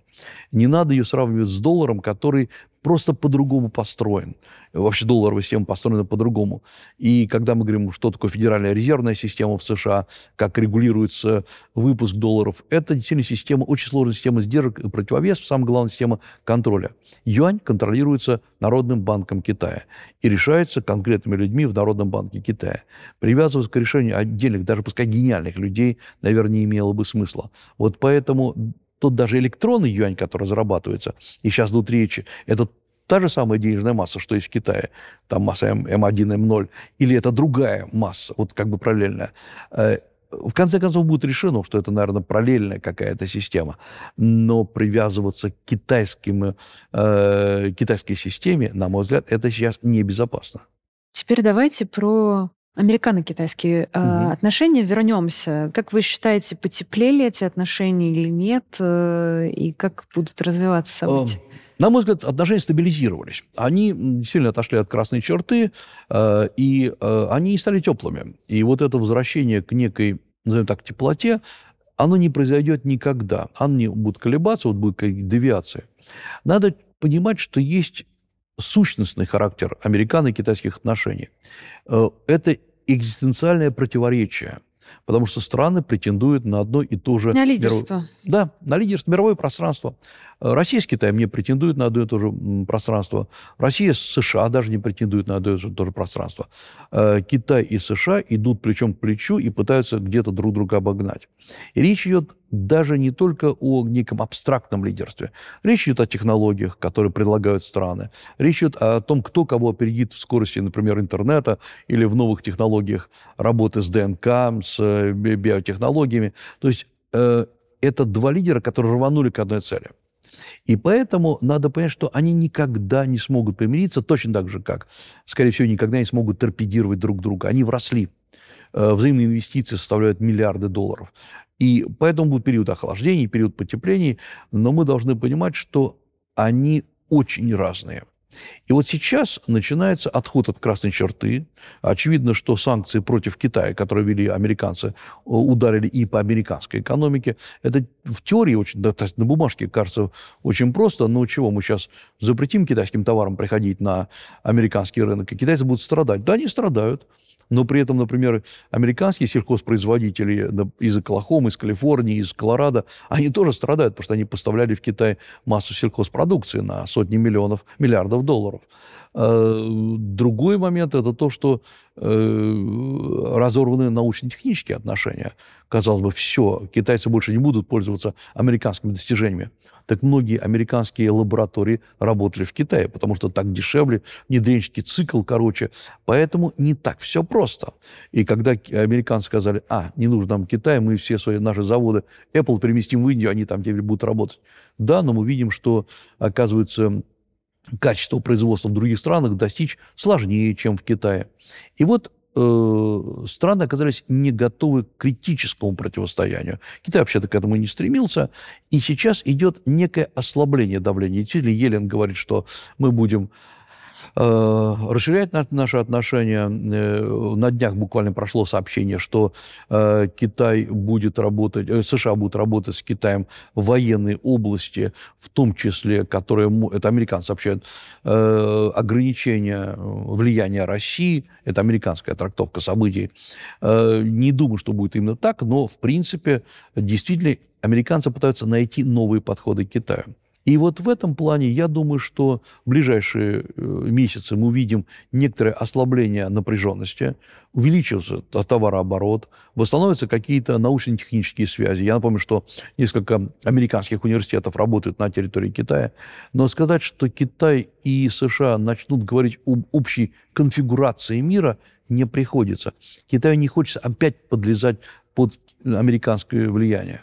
S2: Не надо ее сравнивать с долларом, который просто по-другому построен. Вообще долларовая система построена по-другому. И когда мы говорим, что такое федеральная резервная система в США, как регулируется выпуск долларов, это действительно система, очень сложная система сдержек и противовесов, самая главная система контроля. Юань контролируется Народным банком Китая и решается конкретными людьми в Народном банке Китая. Привязываться к решению отдельных, даже пускай гениальных людей, наверное, не имело бы смысла. Вот поэтому тот даже электронный юань, который зарабатывается, и сейчас идут речи, это та же самая денежная масса, что есть в Китае, там масса М1, М0, или это другая масса, вот как бы параллельная. Э, в конце концов будет решено, что это, наверное, параллельная какая-то система, но привязываться к китайским, э, китайской системе, на мой взгляд, это сейчас небезопасно.
S1: Теперь давайте про американо-китайские угу. отношения вернемся. Как вы считаете, потеплели эти отношения или нет? Э, и как будут развиваться события?
S2: На мой взгляд, отношения стабилизировались. Они сильно отошли от красной черты, э, и э, они стали теплыми. И вот это возвращение к некой, назовем так, теплоте, оно не произойдет никогда. Оно не будет колебаться, вот будет какие-то девиации. Надо понимать, что есть сущностный характер американо-китайских отношений. Э, это экзистенциальное противоречие – потому что страны претендуют на одно и то же...
S1: На лидерство. Миров...
S2: Да, на лидерство, мировое пространство. Э, Россия с Китаем не претендуют на одно и то же пространство. Россия с США даже не претендуют на одно и то же пространство. Э, Китай и США идут плечом к плечу и пытаются где-то друг друга обогнать. И речь идет даже не только о неком абстрактном лидерстве. Речь идет о технологиях, которые предлагают страны. Речь идет о том, кто кого опередит в скорости, например, интернета или в новых технологиях работы с ДНК, с э, биотехнологиями. То есть э, это два лидера, которые рванули к одной цели. И поэтому надо понять, что они никогда не смогут помириться, точно так же, как, скорее всего, никогда не смогут торпедировать друг друга. Они вросли. Э, взаимные инвестиции составляют миллиарды долларов. И поэтому будет период охлаждений, период потеплений, но мы должны понимать, что они очень разные. И вот сейчас начинается отход от красной черты. Очевидно, что санкции против Китая, которые вели американцы, ударили и по американской экономике. Это в теории очень, да, на бумажке кажется очень просто, но чего, мы сейчас запретим китайским товарам приходить на американский рынок, и китайцы будут страдать. Да, они страдают. Но при этом, например, американские сельхозпроизводители из Оклахомы, из Калифорнии, из Колорадо, они тоже страдают, потому что они поставляли в Китай массу сельхозпродукции на сотни миллионов, миллиардов долларов. Э, другой момент – это то, что э, разорваны научно-технические отношения. Казалось бы, все, китайцы больше не будут пользоваться американскими достижениями. Так многие американские лаборатории работали в Китае, потому что так дешевле, внедренческий цикл короче. Поэтому не так все просто. И когда американцы сказали, а, не нужно нам Китай, мы все свои наши заводы Apple переместим в Индию, они там теперь будут работать. Да, но мы видим, что, оказывается, качество производства в других странах достичь сложнее, чем в Китае. И вот э, страны оказались не готовы к критическому противостоянию. Китай вообще-то к этому не стремился. И сейчас идет некое ослабление давления. Действительно, Елен говорит, что мы будем Э, расширять наши отношения. Э, на днях буквально прошло сообщение, что э, Китай будет работать, США будут работать с Китаем в военной области, в том числе, которые, это американцы сообщают, ограничения влияния России, это американская трактовка событий. Не думаю, что будет именно так, но, в принципе, действительно, американцы пытаются найти новые подходы к Китаю. И вот в этом плане я думаю, что в ближайшие э, месяцы мы увидим некоторое ослабление напряженности, увеличивается товарооборот, восстановятся какие-то научно-технические связи. Я напомню, что несколько американских университетов работают на территории Китая. Но сказать, что Китай и США начнут говорить об общей конфигурации мира, не приходится. Китаю не хочется опять подлезать под американское влияние.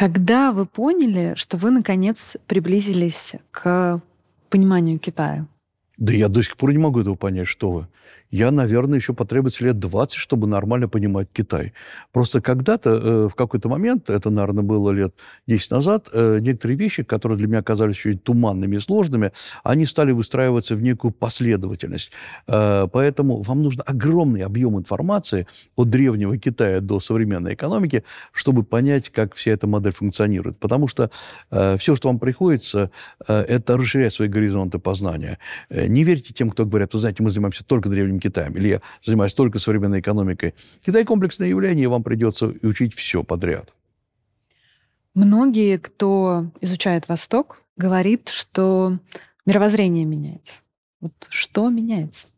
S1: Когда вы поняли, что вы, наконец, приблизились к пониманию Китая?
S2: Да я до сих пор не могу этого понять, что вы. Я, наверное, еще потребуется лет 20, чтобы нормально понимать Китай. Просто когда-то, э, в какой-то момент, это, наверное, было лет 10 назад, э, некоторые вещи, которые для меня казались чуть туманными и сложными, они стали выстраиваться в некую последовательность. Э, поэтому вам нужно огромный объем информации от древнего Китая до современной экономики, чтобы понять, как вся эта модель функционирует. Потому что э, все, что вам приходится, э, это расширять свои горизонты познания. Не верьте тем, кто говорят, вы знаете, мы занимаемся только древним Китаем, или я занимаюсь только современной экономикой. Китай комплексное явление, и вам придется учить все подряд.
S1: Многие, кто изучает Восток, говорит, что мировоззрение меняется. Вот что меняется?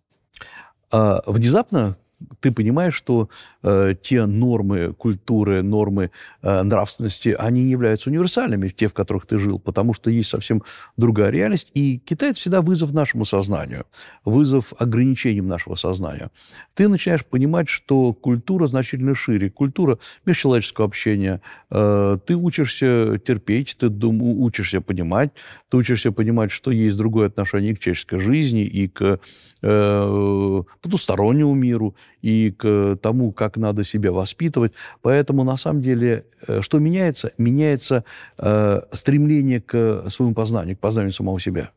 S2: А, внезапно ты понимаешь, что э, те нормы культуры, нормы э, нравственности, они не являются универсальными, те, в которых ты жил, потому что есть совсем другая реальность. И Китай – это всегда вызов нашему сознанию, вызов ограничениям нашего сознания. Ты начинаешь понимать, что культура значительно шире, культура межчеловеческого общения. Э, ты учишься терпеть, ты дум, учишься понимать, ты учишься понимать, что есть другое отношение к человеческой жизни, и к э, потустороннему миру, и к тому, как надо себя воспитывать. Поэтому, на самом деле, э, что меняется? Меняется э, стремление к своему познанию, к познанию самого себя.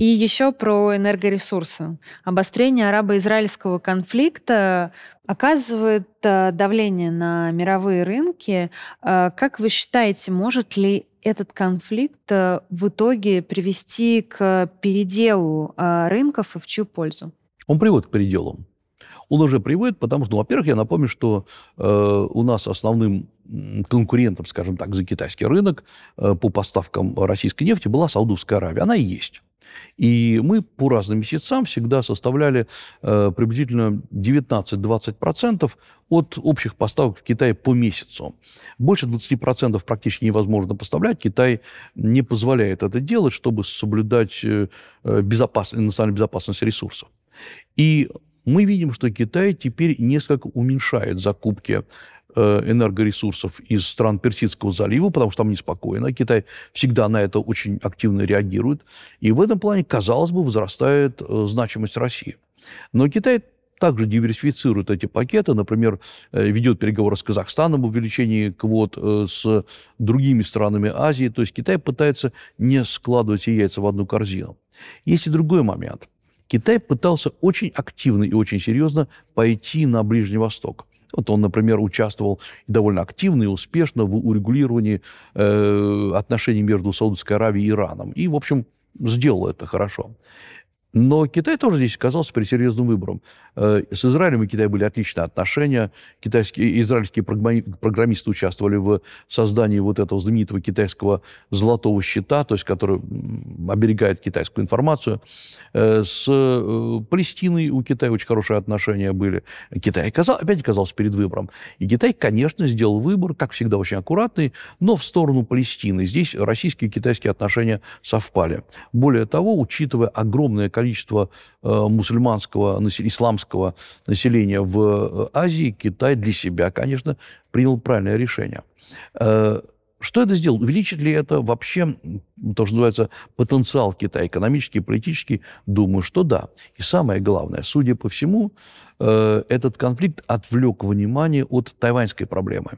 S1: И еще про энергоресурсы. Обострение арабо-израильского конфликта оказывает э, давление на мировые рынки. Э, как вы считаете, может ли этот конфликт в итоге привести к переделу рынков и в чью пользу?
S2: Он приводит к переделам он уже приводит, потому что, ну, во-первых, я напомню, что э, у нас основным конкурентом, скажем так, за китайский рынок э, по поставкам российской нефти была Саудовская Аравия. Она и есть. И мы по разным месяцам всегда составляли э, приблизительно 19-20% от общих поставок в Китай по месяцу. Больше 20% практически невозможно поставлять. Китай не позволяет это делать, чтобы соблюдать э, безопасность, национальную безопасность ресурсов. И мы видим, что Китай теперь несколько уменьшает закупки э, энергоресурсов из стран Персидского залива, потому что там неспокойно. Китай всегда на это очень активно реагирует. И в этом плане, казалось бы, возрастает э, значимость России. Но Китай также диверсифицирует эти пакеты, например, э, ведет переговоры с Казахстаном об увеличении квот с другими странами Азии. То есть Китай пытается не складывать яйца в одну корзину. Есть и другой момент – Китай пытался очень активно и очень серьезно пойти на Ближний Восток. Вот он, например, участвовал довольно активно и успешно в урегулировании э, отношений между Саудовской Аравией и Ираном. И, в общем, сделал это хорошо. Но Китай тоже здесь оказался перед серьезным выбором. Э, с Израилем и Китаем были отличные отношения. Китайские, израильские программисты участвовали в создании вот этого знаменитого китайского золотого щита, то есть который оберегает китайскую информацию. Э, с э, Палестиной у Китая очень хорошие отношения были. Китай опять оказался перед выбором. И Китай, конечно, сделал выбор, как всегда, очень аккуратный, но в сторону Палестины. Здесь российские и китайские отношения совпали. Более того, учитывая огромное количество количество э, мусульманского, исламского населения в э, Азии, Китай для себя, конечно, принял правильное решение. Э, что это сделало? Увеличит ли это вообще то, что называется потенциал Китая, экономический, политический, думаю, что да. И самое главное, судя по всему, этот конфликт отвлек внимание от тайваньской проблемы.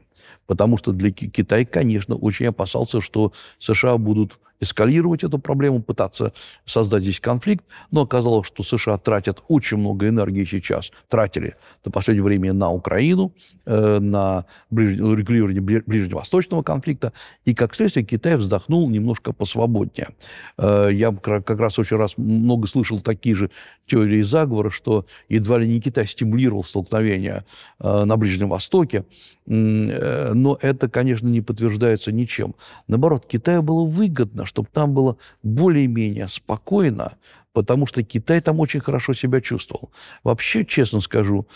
S2: Потому что для Китая, конечно, очень опасался, что США будут эскалировать эту проблему, пытаться создать здесь конфликт, но оказалось, что США тратят очень много энергии сейчас, тратили до последнего времени на Украину, э, на ближ... регулирование ближневосточного конфликта, и, как следствие, Китай вздохнул немножко посвободнее. Э, я как раз очень раз много слышал такие же теории заговора, что едва ли не Китай стимулировал столкновение э, на Ближнем Востоке, но это, конечно, не подтверждается ничем. Наоборот, Китаю было выгодно, чтобы там было более-менее спокойно, потому что Китай там очень хорошо себя чувствовал. Вообще, честно скажу,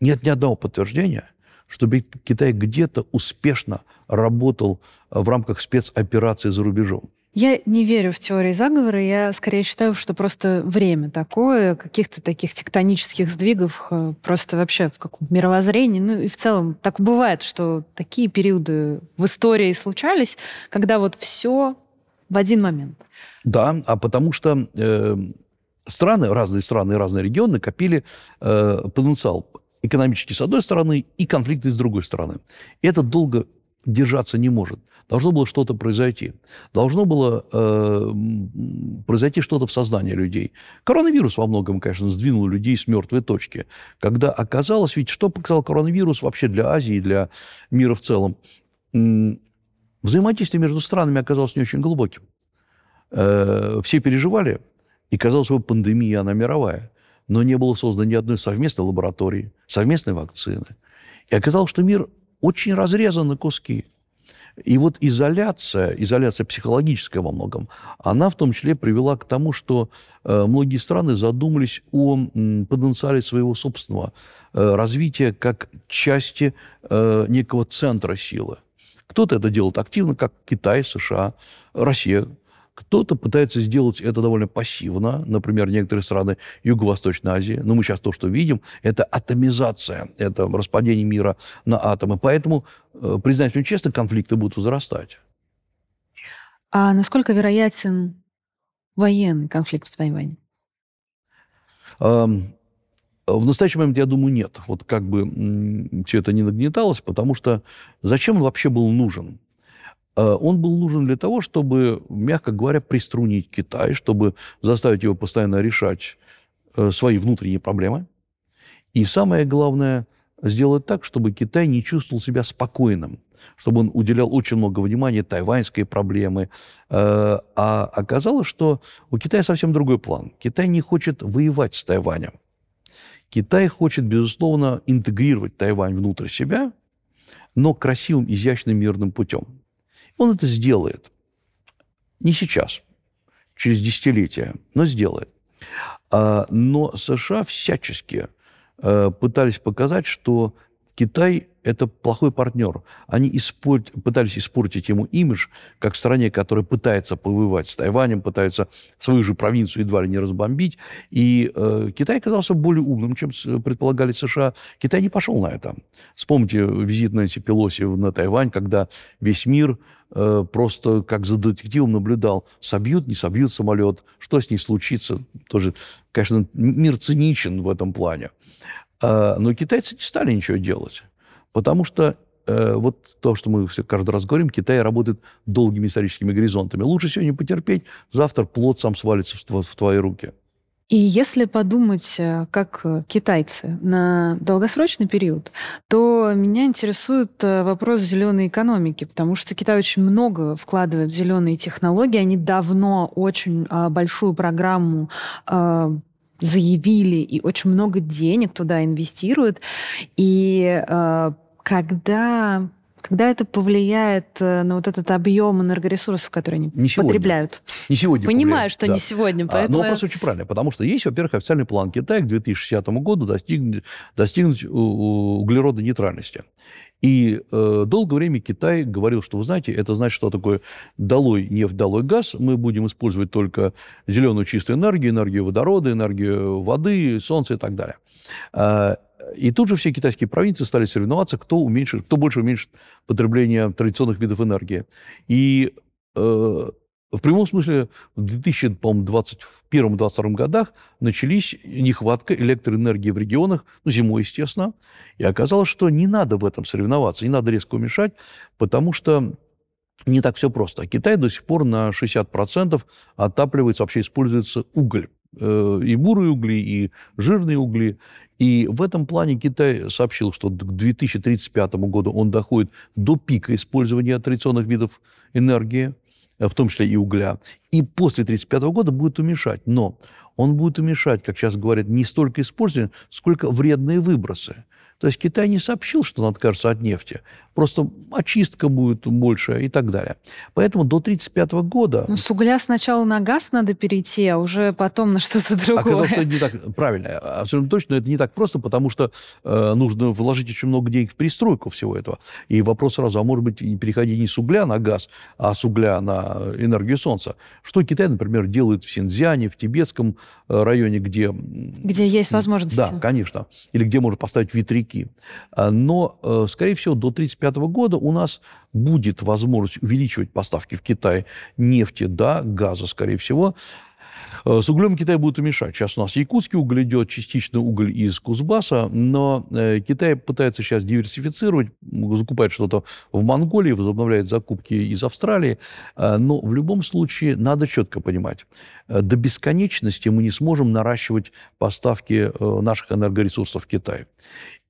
S2: нет ни одного подтверждения, чтобы Китай где-то успешно работал в рамках спецоперации за рубежом.
S1: Я не верю в теории заговора. Я скорее считаю, что просто время такое, каких-то таких тектонических сдвигов э, просто вообще в каком мировоззрении. Ну и в целом так бывает, что такие периоды в истории случались, когда вот все в один момент.
S2: Да, а потому что э, страны, разные страны, разные регионы копили э, потенциал экономический с одной стороны и конфликты с другой стороны. И это долго держаться не может. Должно было что-то произойти. Должно было э, произойти что-то в сознании людей. Коронавирус во многом, конечно, сдвинул людей с мертвой точки. Когда оказалось, ведь что показал коронавирус вообще для Азии, для мира в целом? Взаимодействие между странами оказалось не очень глубоким. Э, все переживали, и казалось бы, пандемия, она мировая. Но не было создано ни одной совместной лаборатории, совместной вакцины. И оказалось, что мир очень разрезан на куски. И вот изоляция, изоляция психологическая во многом, она в том числе привела к тому, что э, многие страны задумались о потенциале своего собственного э, развития как части некого центра силы. Кто-то это делает активно, как Китай, США, Россия, кто-то пытается сделать это довольно пассивно, например, некоторые страны Юго-Восточной Азии. Но мы сейчас то, что видим, это атомизация, это распадение мира на атомы. Поэтому, э, признать мне честно, конфликты будут возрастать.
S1: А насколько вероятен военный конфликт в Тайване?
S2: В настоящий момент, я думаю, нет. Вот как бы все это не нагнеталось, потому что зачем он вообще был нужен? Э, он был нужен для того, чтобы, мягко говоря, приструнить Китай, чтобы заставить его постоянно решать э, свои внутренние проблемы. И самое главное, сделать так, чтобы Китай не чувствовал себя спокойным, чтобы он уделял очень много внимания тайваньской проблеме. Э, а оказалось, что у Китая совсем другой план. Китай не хочет воевать с Тайванем. Китай хочет, безусловно, интегрировать Тайвань внутрь себя, но красивым, изящным, мирным путем. Он это сделает. Не сейчас, через десятилетия, но сделает. А, но США всячески э, пытались показать, что Китай – это плохой партнер. Они испорт... пытались испортить ему имидж, как стране, которая пытается повоевать с Тайванем, пытается свою же провинцию едва ли не разбомбить. И э, Китай оказался более умным, чем предполагали США. Китай не пошел на это. Вспомните визит Нэнси Пелоси на Тайвань, когда весь мир э, просто как за детективом наблюдал, собьют, не собьют самолет, что с ней случится. Тоже, конечно, мир циничен в этом плане. А, но китайцы не стали ничего делать, потому что э, вот то, что мы все каждый раз говорим, Китай работает долгими историческими горизонтами. Лучше сегодня потерпеть, завтра плод сам свалится в, в твои руки.
S1: И если подумать, э, как китайцы на долгосрочный период, то меня интересует э, вопрос зеленой экономики, потому что Китай очень много вкладывает в зеленые технологии. Они давно очень а, большую программу а, заявили и очень много денег туда инвестируют. И э, когда когда это повлияет э, на вот этот объем энергоресурсов, которые они не потребляют?
S2: Не сегодня.
S1: Понимаю, повлияет, что да. не сегодня.
S2: Поэтому... А, но вопрос очень правильный, потому что есть, во-первых, официальный план Китая к 2060 году достигнуть, достигнуть углеродной нейтральности. И э, долгое время Китай говорил, что, вы знаете, это значит, что такое долой нефть, долой газ. Мы будем использовать только зеленую чистую энергию, энергию водорода, энергию воды, солнца и так далее. Э, и тут же все китайские провинции стали соревноваться, кто, уменьшит, кто больше уменьшит потребление традиционных видов энергии. И э, В прямом смысле в 2021-2022 годах начались нехватка электроэнергии в регионах, ну, зимой, естественно, и оказалось, что не надо в этом соревноваться, не надо резко уменьшать, потому что не так все просто. Китай до сих пор на 60% отапливается, вообще используется уголь. Э, и бурые угли, и жирные угли. И в этом плане Китай сообщил, что к 2035 году он доходит до пика использования традиционных видов энергии, в том числе и угля. И после 1935 года будет уменьшать. Но он будет уменьшать, как сейчас говорят, не столько использование, сколько вредные выбросы. То есть Китай не сообщил, что он откажется от нефти. Просто очистка будет больше и так далее. Поэтому до 1935 года...
S1: Ну, с угля сначала на газ надо перейти, а уже потом на что-то другое.
S2: Оказалось, что это не так правильно. Абсолютно точно, это не так просто, потому что э, нужно вложить очень много денег в перестройку всего этого. И вопрос сразу, а может быть, переходить не с угля на газ, а с угля на энергию солнца. Что Китай, например, делает в Синьцзяне, в Тибетском э, районе, где...
S1: Где есть возможности.
S2: Да, конечно. Или где можно поставить ветряки. А, но, э, скорее всего, до 1935 года у нас будет возможность увеличивать поставки в Китай нефти, да, газа, скорее всего. Э, с углем Китай будет уменьшать. Сейчас у нас якутский уголь идет, частично уголь из Кузбасса, но э, Китай пытается сейчас диверсифицировать, закупает что-то в Монголии, возобновляет закупки из Австралии. Но в любом случае надо четко понимать, до бесконечности мы не сможем наращивать поставки наших энергоресурсов в Китай.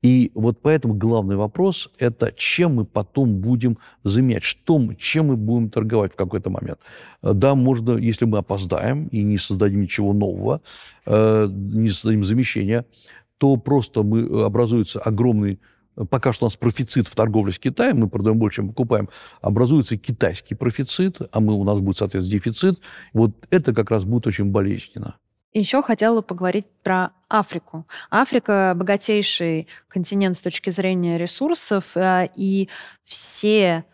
S2: И вот поэтому главный вопрос – это чем мы потом будем заменять, что, чем мы будем торговать в какой-то момент. Э, да, можно, если мы опоздаем и не создадим ничего нового, э, не создадим замещения, то просто мы, образуется огромный пока что у нас профицит в торговле с Китаем, мы продаем больше, чем покупаем, образуется китайский профицит, а мы, у нас будет, соответственно, дефицит. Вот это как раз будет очень болезненно.
S1: Еще хотела поговорить про Африку. Африка – богатейший континент с точки зрения ресурсов, э, и все,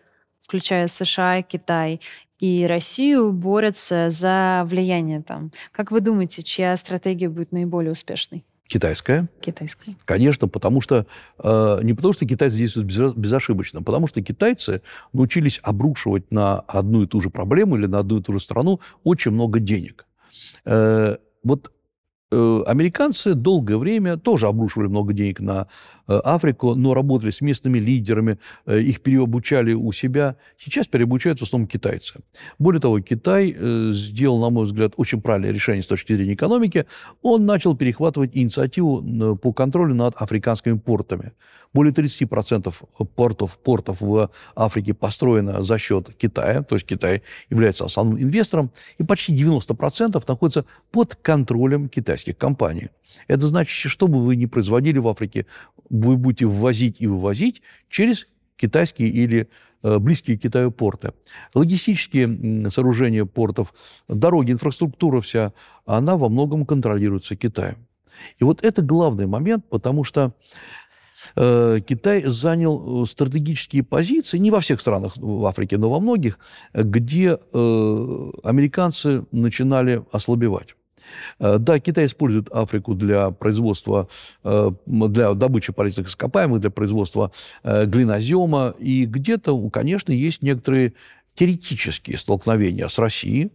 S1: включая США, Китай и Россию, борются за влияние там. Как вы думаете, чья стратегия будет наиболее успешной?
S2: Китайская.
S1: Китайская.
S2: Конечно, потому что э, не потому что китайцы действуют без, безошибочно, потому что китайцы научились обрушивать на одну и ту же проблему или на одну и ту же страну очень много денег. Э, вот э, американцы долгое время тоже обрушивали много денег на Африку, но работали с местными лидерами, э, их переобучали у себя. Сейчас переобучают в основном китайцы. Более того, Китай сделал, на мой взгляд, очень правильное решение с точки зрения экономики. Он начал перехватывать инициативу по контролю над африканскими портами. Более 30% портов, портов в Африке построено за счет Китая, то есть Китай является основным инвестором, и почти 90% находится под контролем китайских компаний. Это значит, что бы вы ни производили в Африке, вы будете ввозить и вывозить через китайские или э, близкие к Китаю порты. Логистические сооружения портов, дороги, инфраструктура вся, она во многом контролируется Китаем. И вот это главный момент, потому что Э, Китай занял э, стратегические позиции, не во всех странах в Африке, но во многих, где американцы начинали ослабевать. Да, Китай использует Африку для производства, для добычи полезных ископаемых, для производства глинозема. И где-то, конечно, есть некоторые теоретические столкновения с Россией,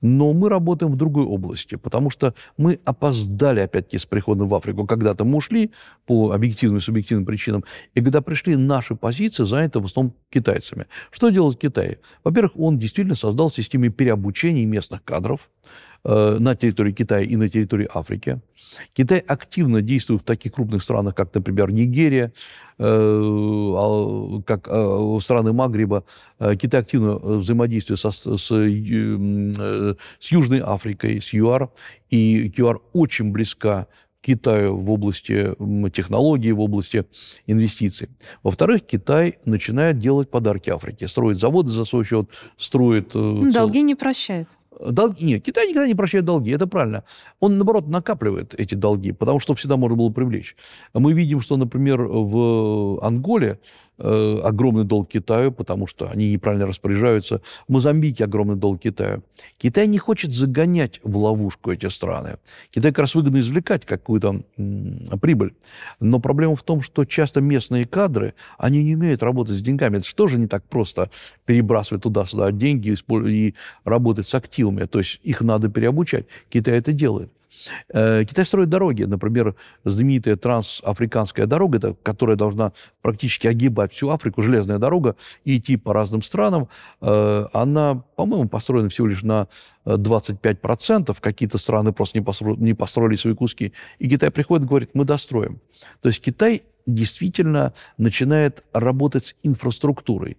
S2: но мы работаем в другой области, потому что мы опоздали, опять-таки, с приходом в Африку. Когда-то мы ушли по объективным и субъективным причинам, и когда пришли, наши позиции заняты в основном китайцами. Что делает Китай? Во-первых, он действительно создал систему переобучения местных кадров, Э, на территории Китая и на территории Африки. Китай активно действует в таких крупных странах, как, например, Нигерия, э, а, как э, страны Магриба. Китай активно взаимодействует со, с, с Южной Африкой, с ЮАР. И ЮАР очень близка Китаю в области технологий, в области инвестиций. Во-вторых, Китай начинает делать подарки Африке. Строит заводы за свой счет, строит...
S1: Долги цел... не прощает.
S2: Долги? Нет, Китай никогда не прощает долги, это правильно. Он, наоборот, накапливает эти долги, потому что всегда можно было привлечь. Мы видим, что, например, в Анголе э, огромный долг Китаю, потому что они неправильно распоряжаются. В Мозамбике огромный долг Китаю. Китай не хочет загонять в ловушку эти страны. Китай как раз выгодно извлекать какую-то прибыль. Но проблема в том, что часто местные кадры, они не умеют работать с деньгами. Это же тоже не так просто перебрасывать туда-сюда деньги и работать с активами. То есть их надо переобучать. Китай это делает. Э, Китай строит дороги. Например, знаменитая трансафриканская дорога, которая должна практически огибать всю Африку, железная дорога, и идти по разным странам, э, она, по-моему, построена всего лишь на 25%. Какие-то страны просто не построили, не построили свои куски. И Китай приходит и говорит, мы достроим. То есть Китай действительно начинает работать с инфраструктурой.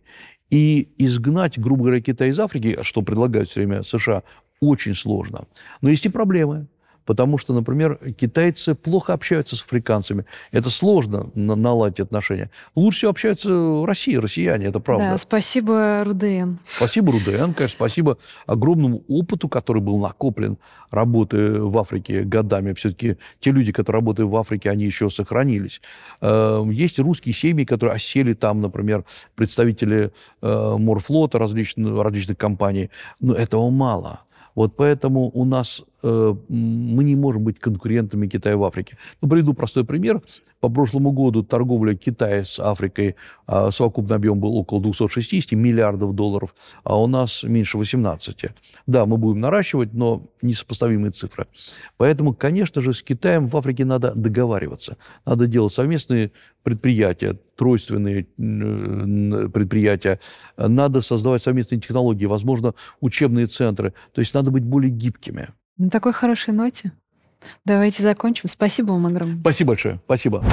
S2: И изгнать, грубо говоря, Китай из Африки, что предлагают все время США, очень сложно. Но есть и проблемы потому что, например, китайцы плохо общаются с африканцами. Это сложно наладить отношения. Лучше всего общаются в России, россияне, это правда.
S1: Да, спасибо РУДН.
S2: Спасибо РУДН, конечно, спасибо огромному опыту, который был накоплен работы в Африке годами. Все-таки те люди, которые работают в Африке, они еще сохранились. Эм, есть русские семьи, которые осели там, например, представители э, Морфлота различных, различных компаний. Но этого мало. Вот поэтому у нас мы не можем быть конкурентами Китая в Африке. Ну, приведу простой пример. По прошлому году торговля Китая с Африкой, э, совокупный объем был около 260 миллиардов долларов, а у нас меньше 18. Да, мы будем наращивать, но несопоставимые цифры. Поэтому, конечно же, с Китаем в Африке надо договариваться. Надо делать совместные предприятия, тройственные предприятия. Надо создавать совместные технологии, возможно, учебные центры. То есть надо быть более гибкими.
S1: На такой хорошей ноте давайте закончим. Спасибо вам огромное.
S2: Спасибо большое. Спасибо.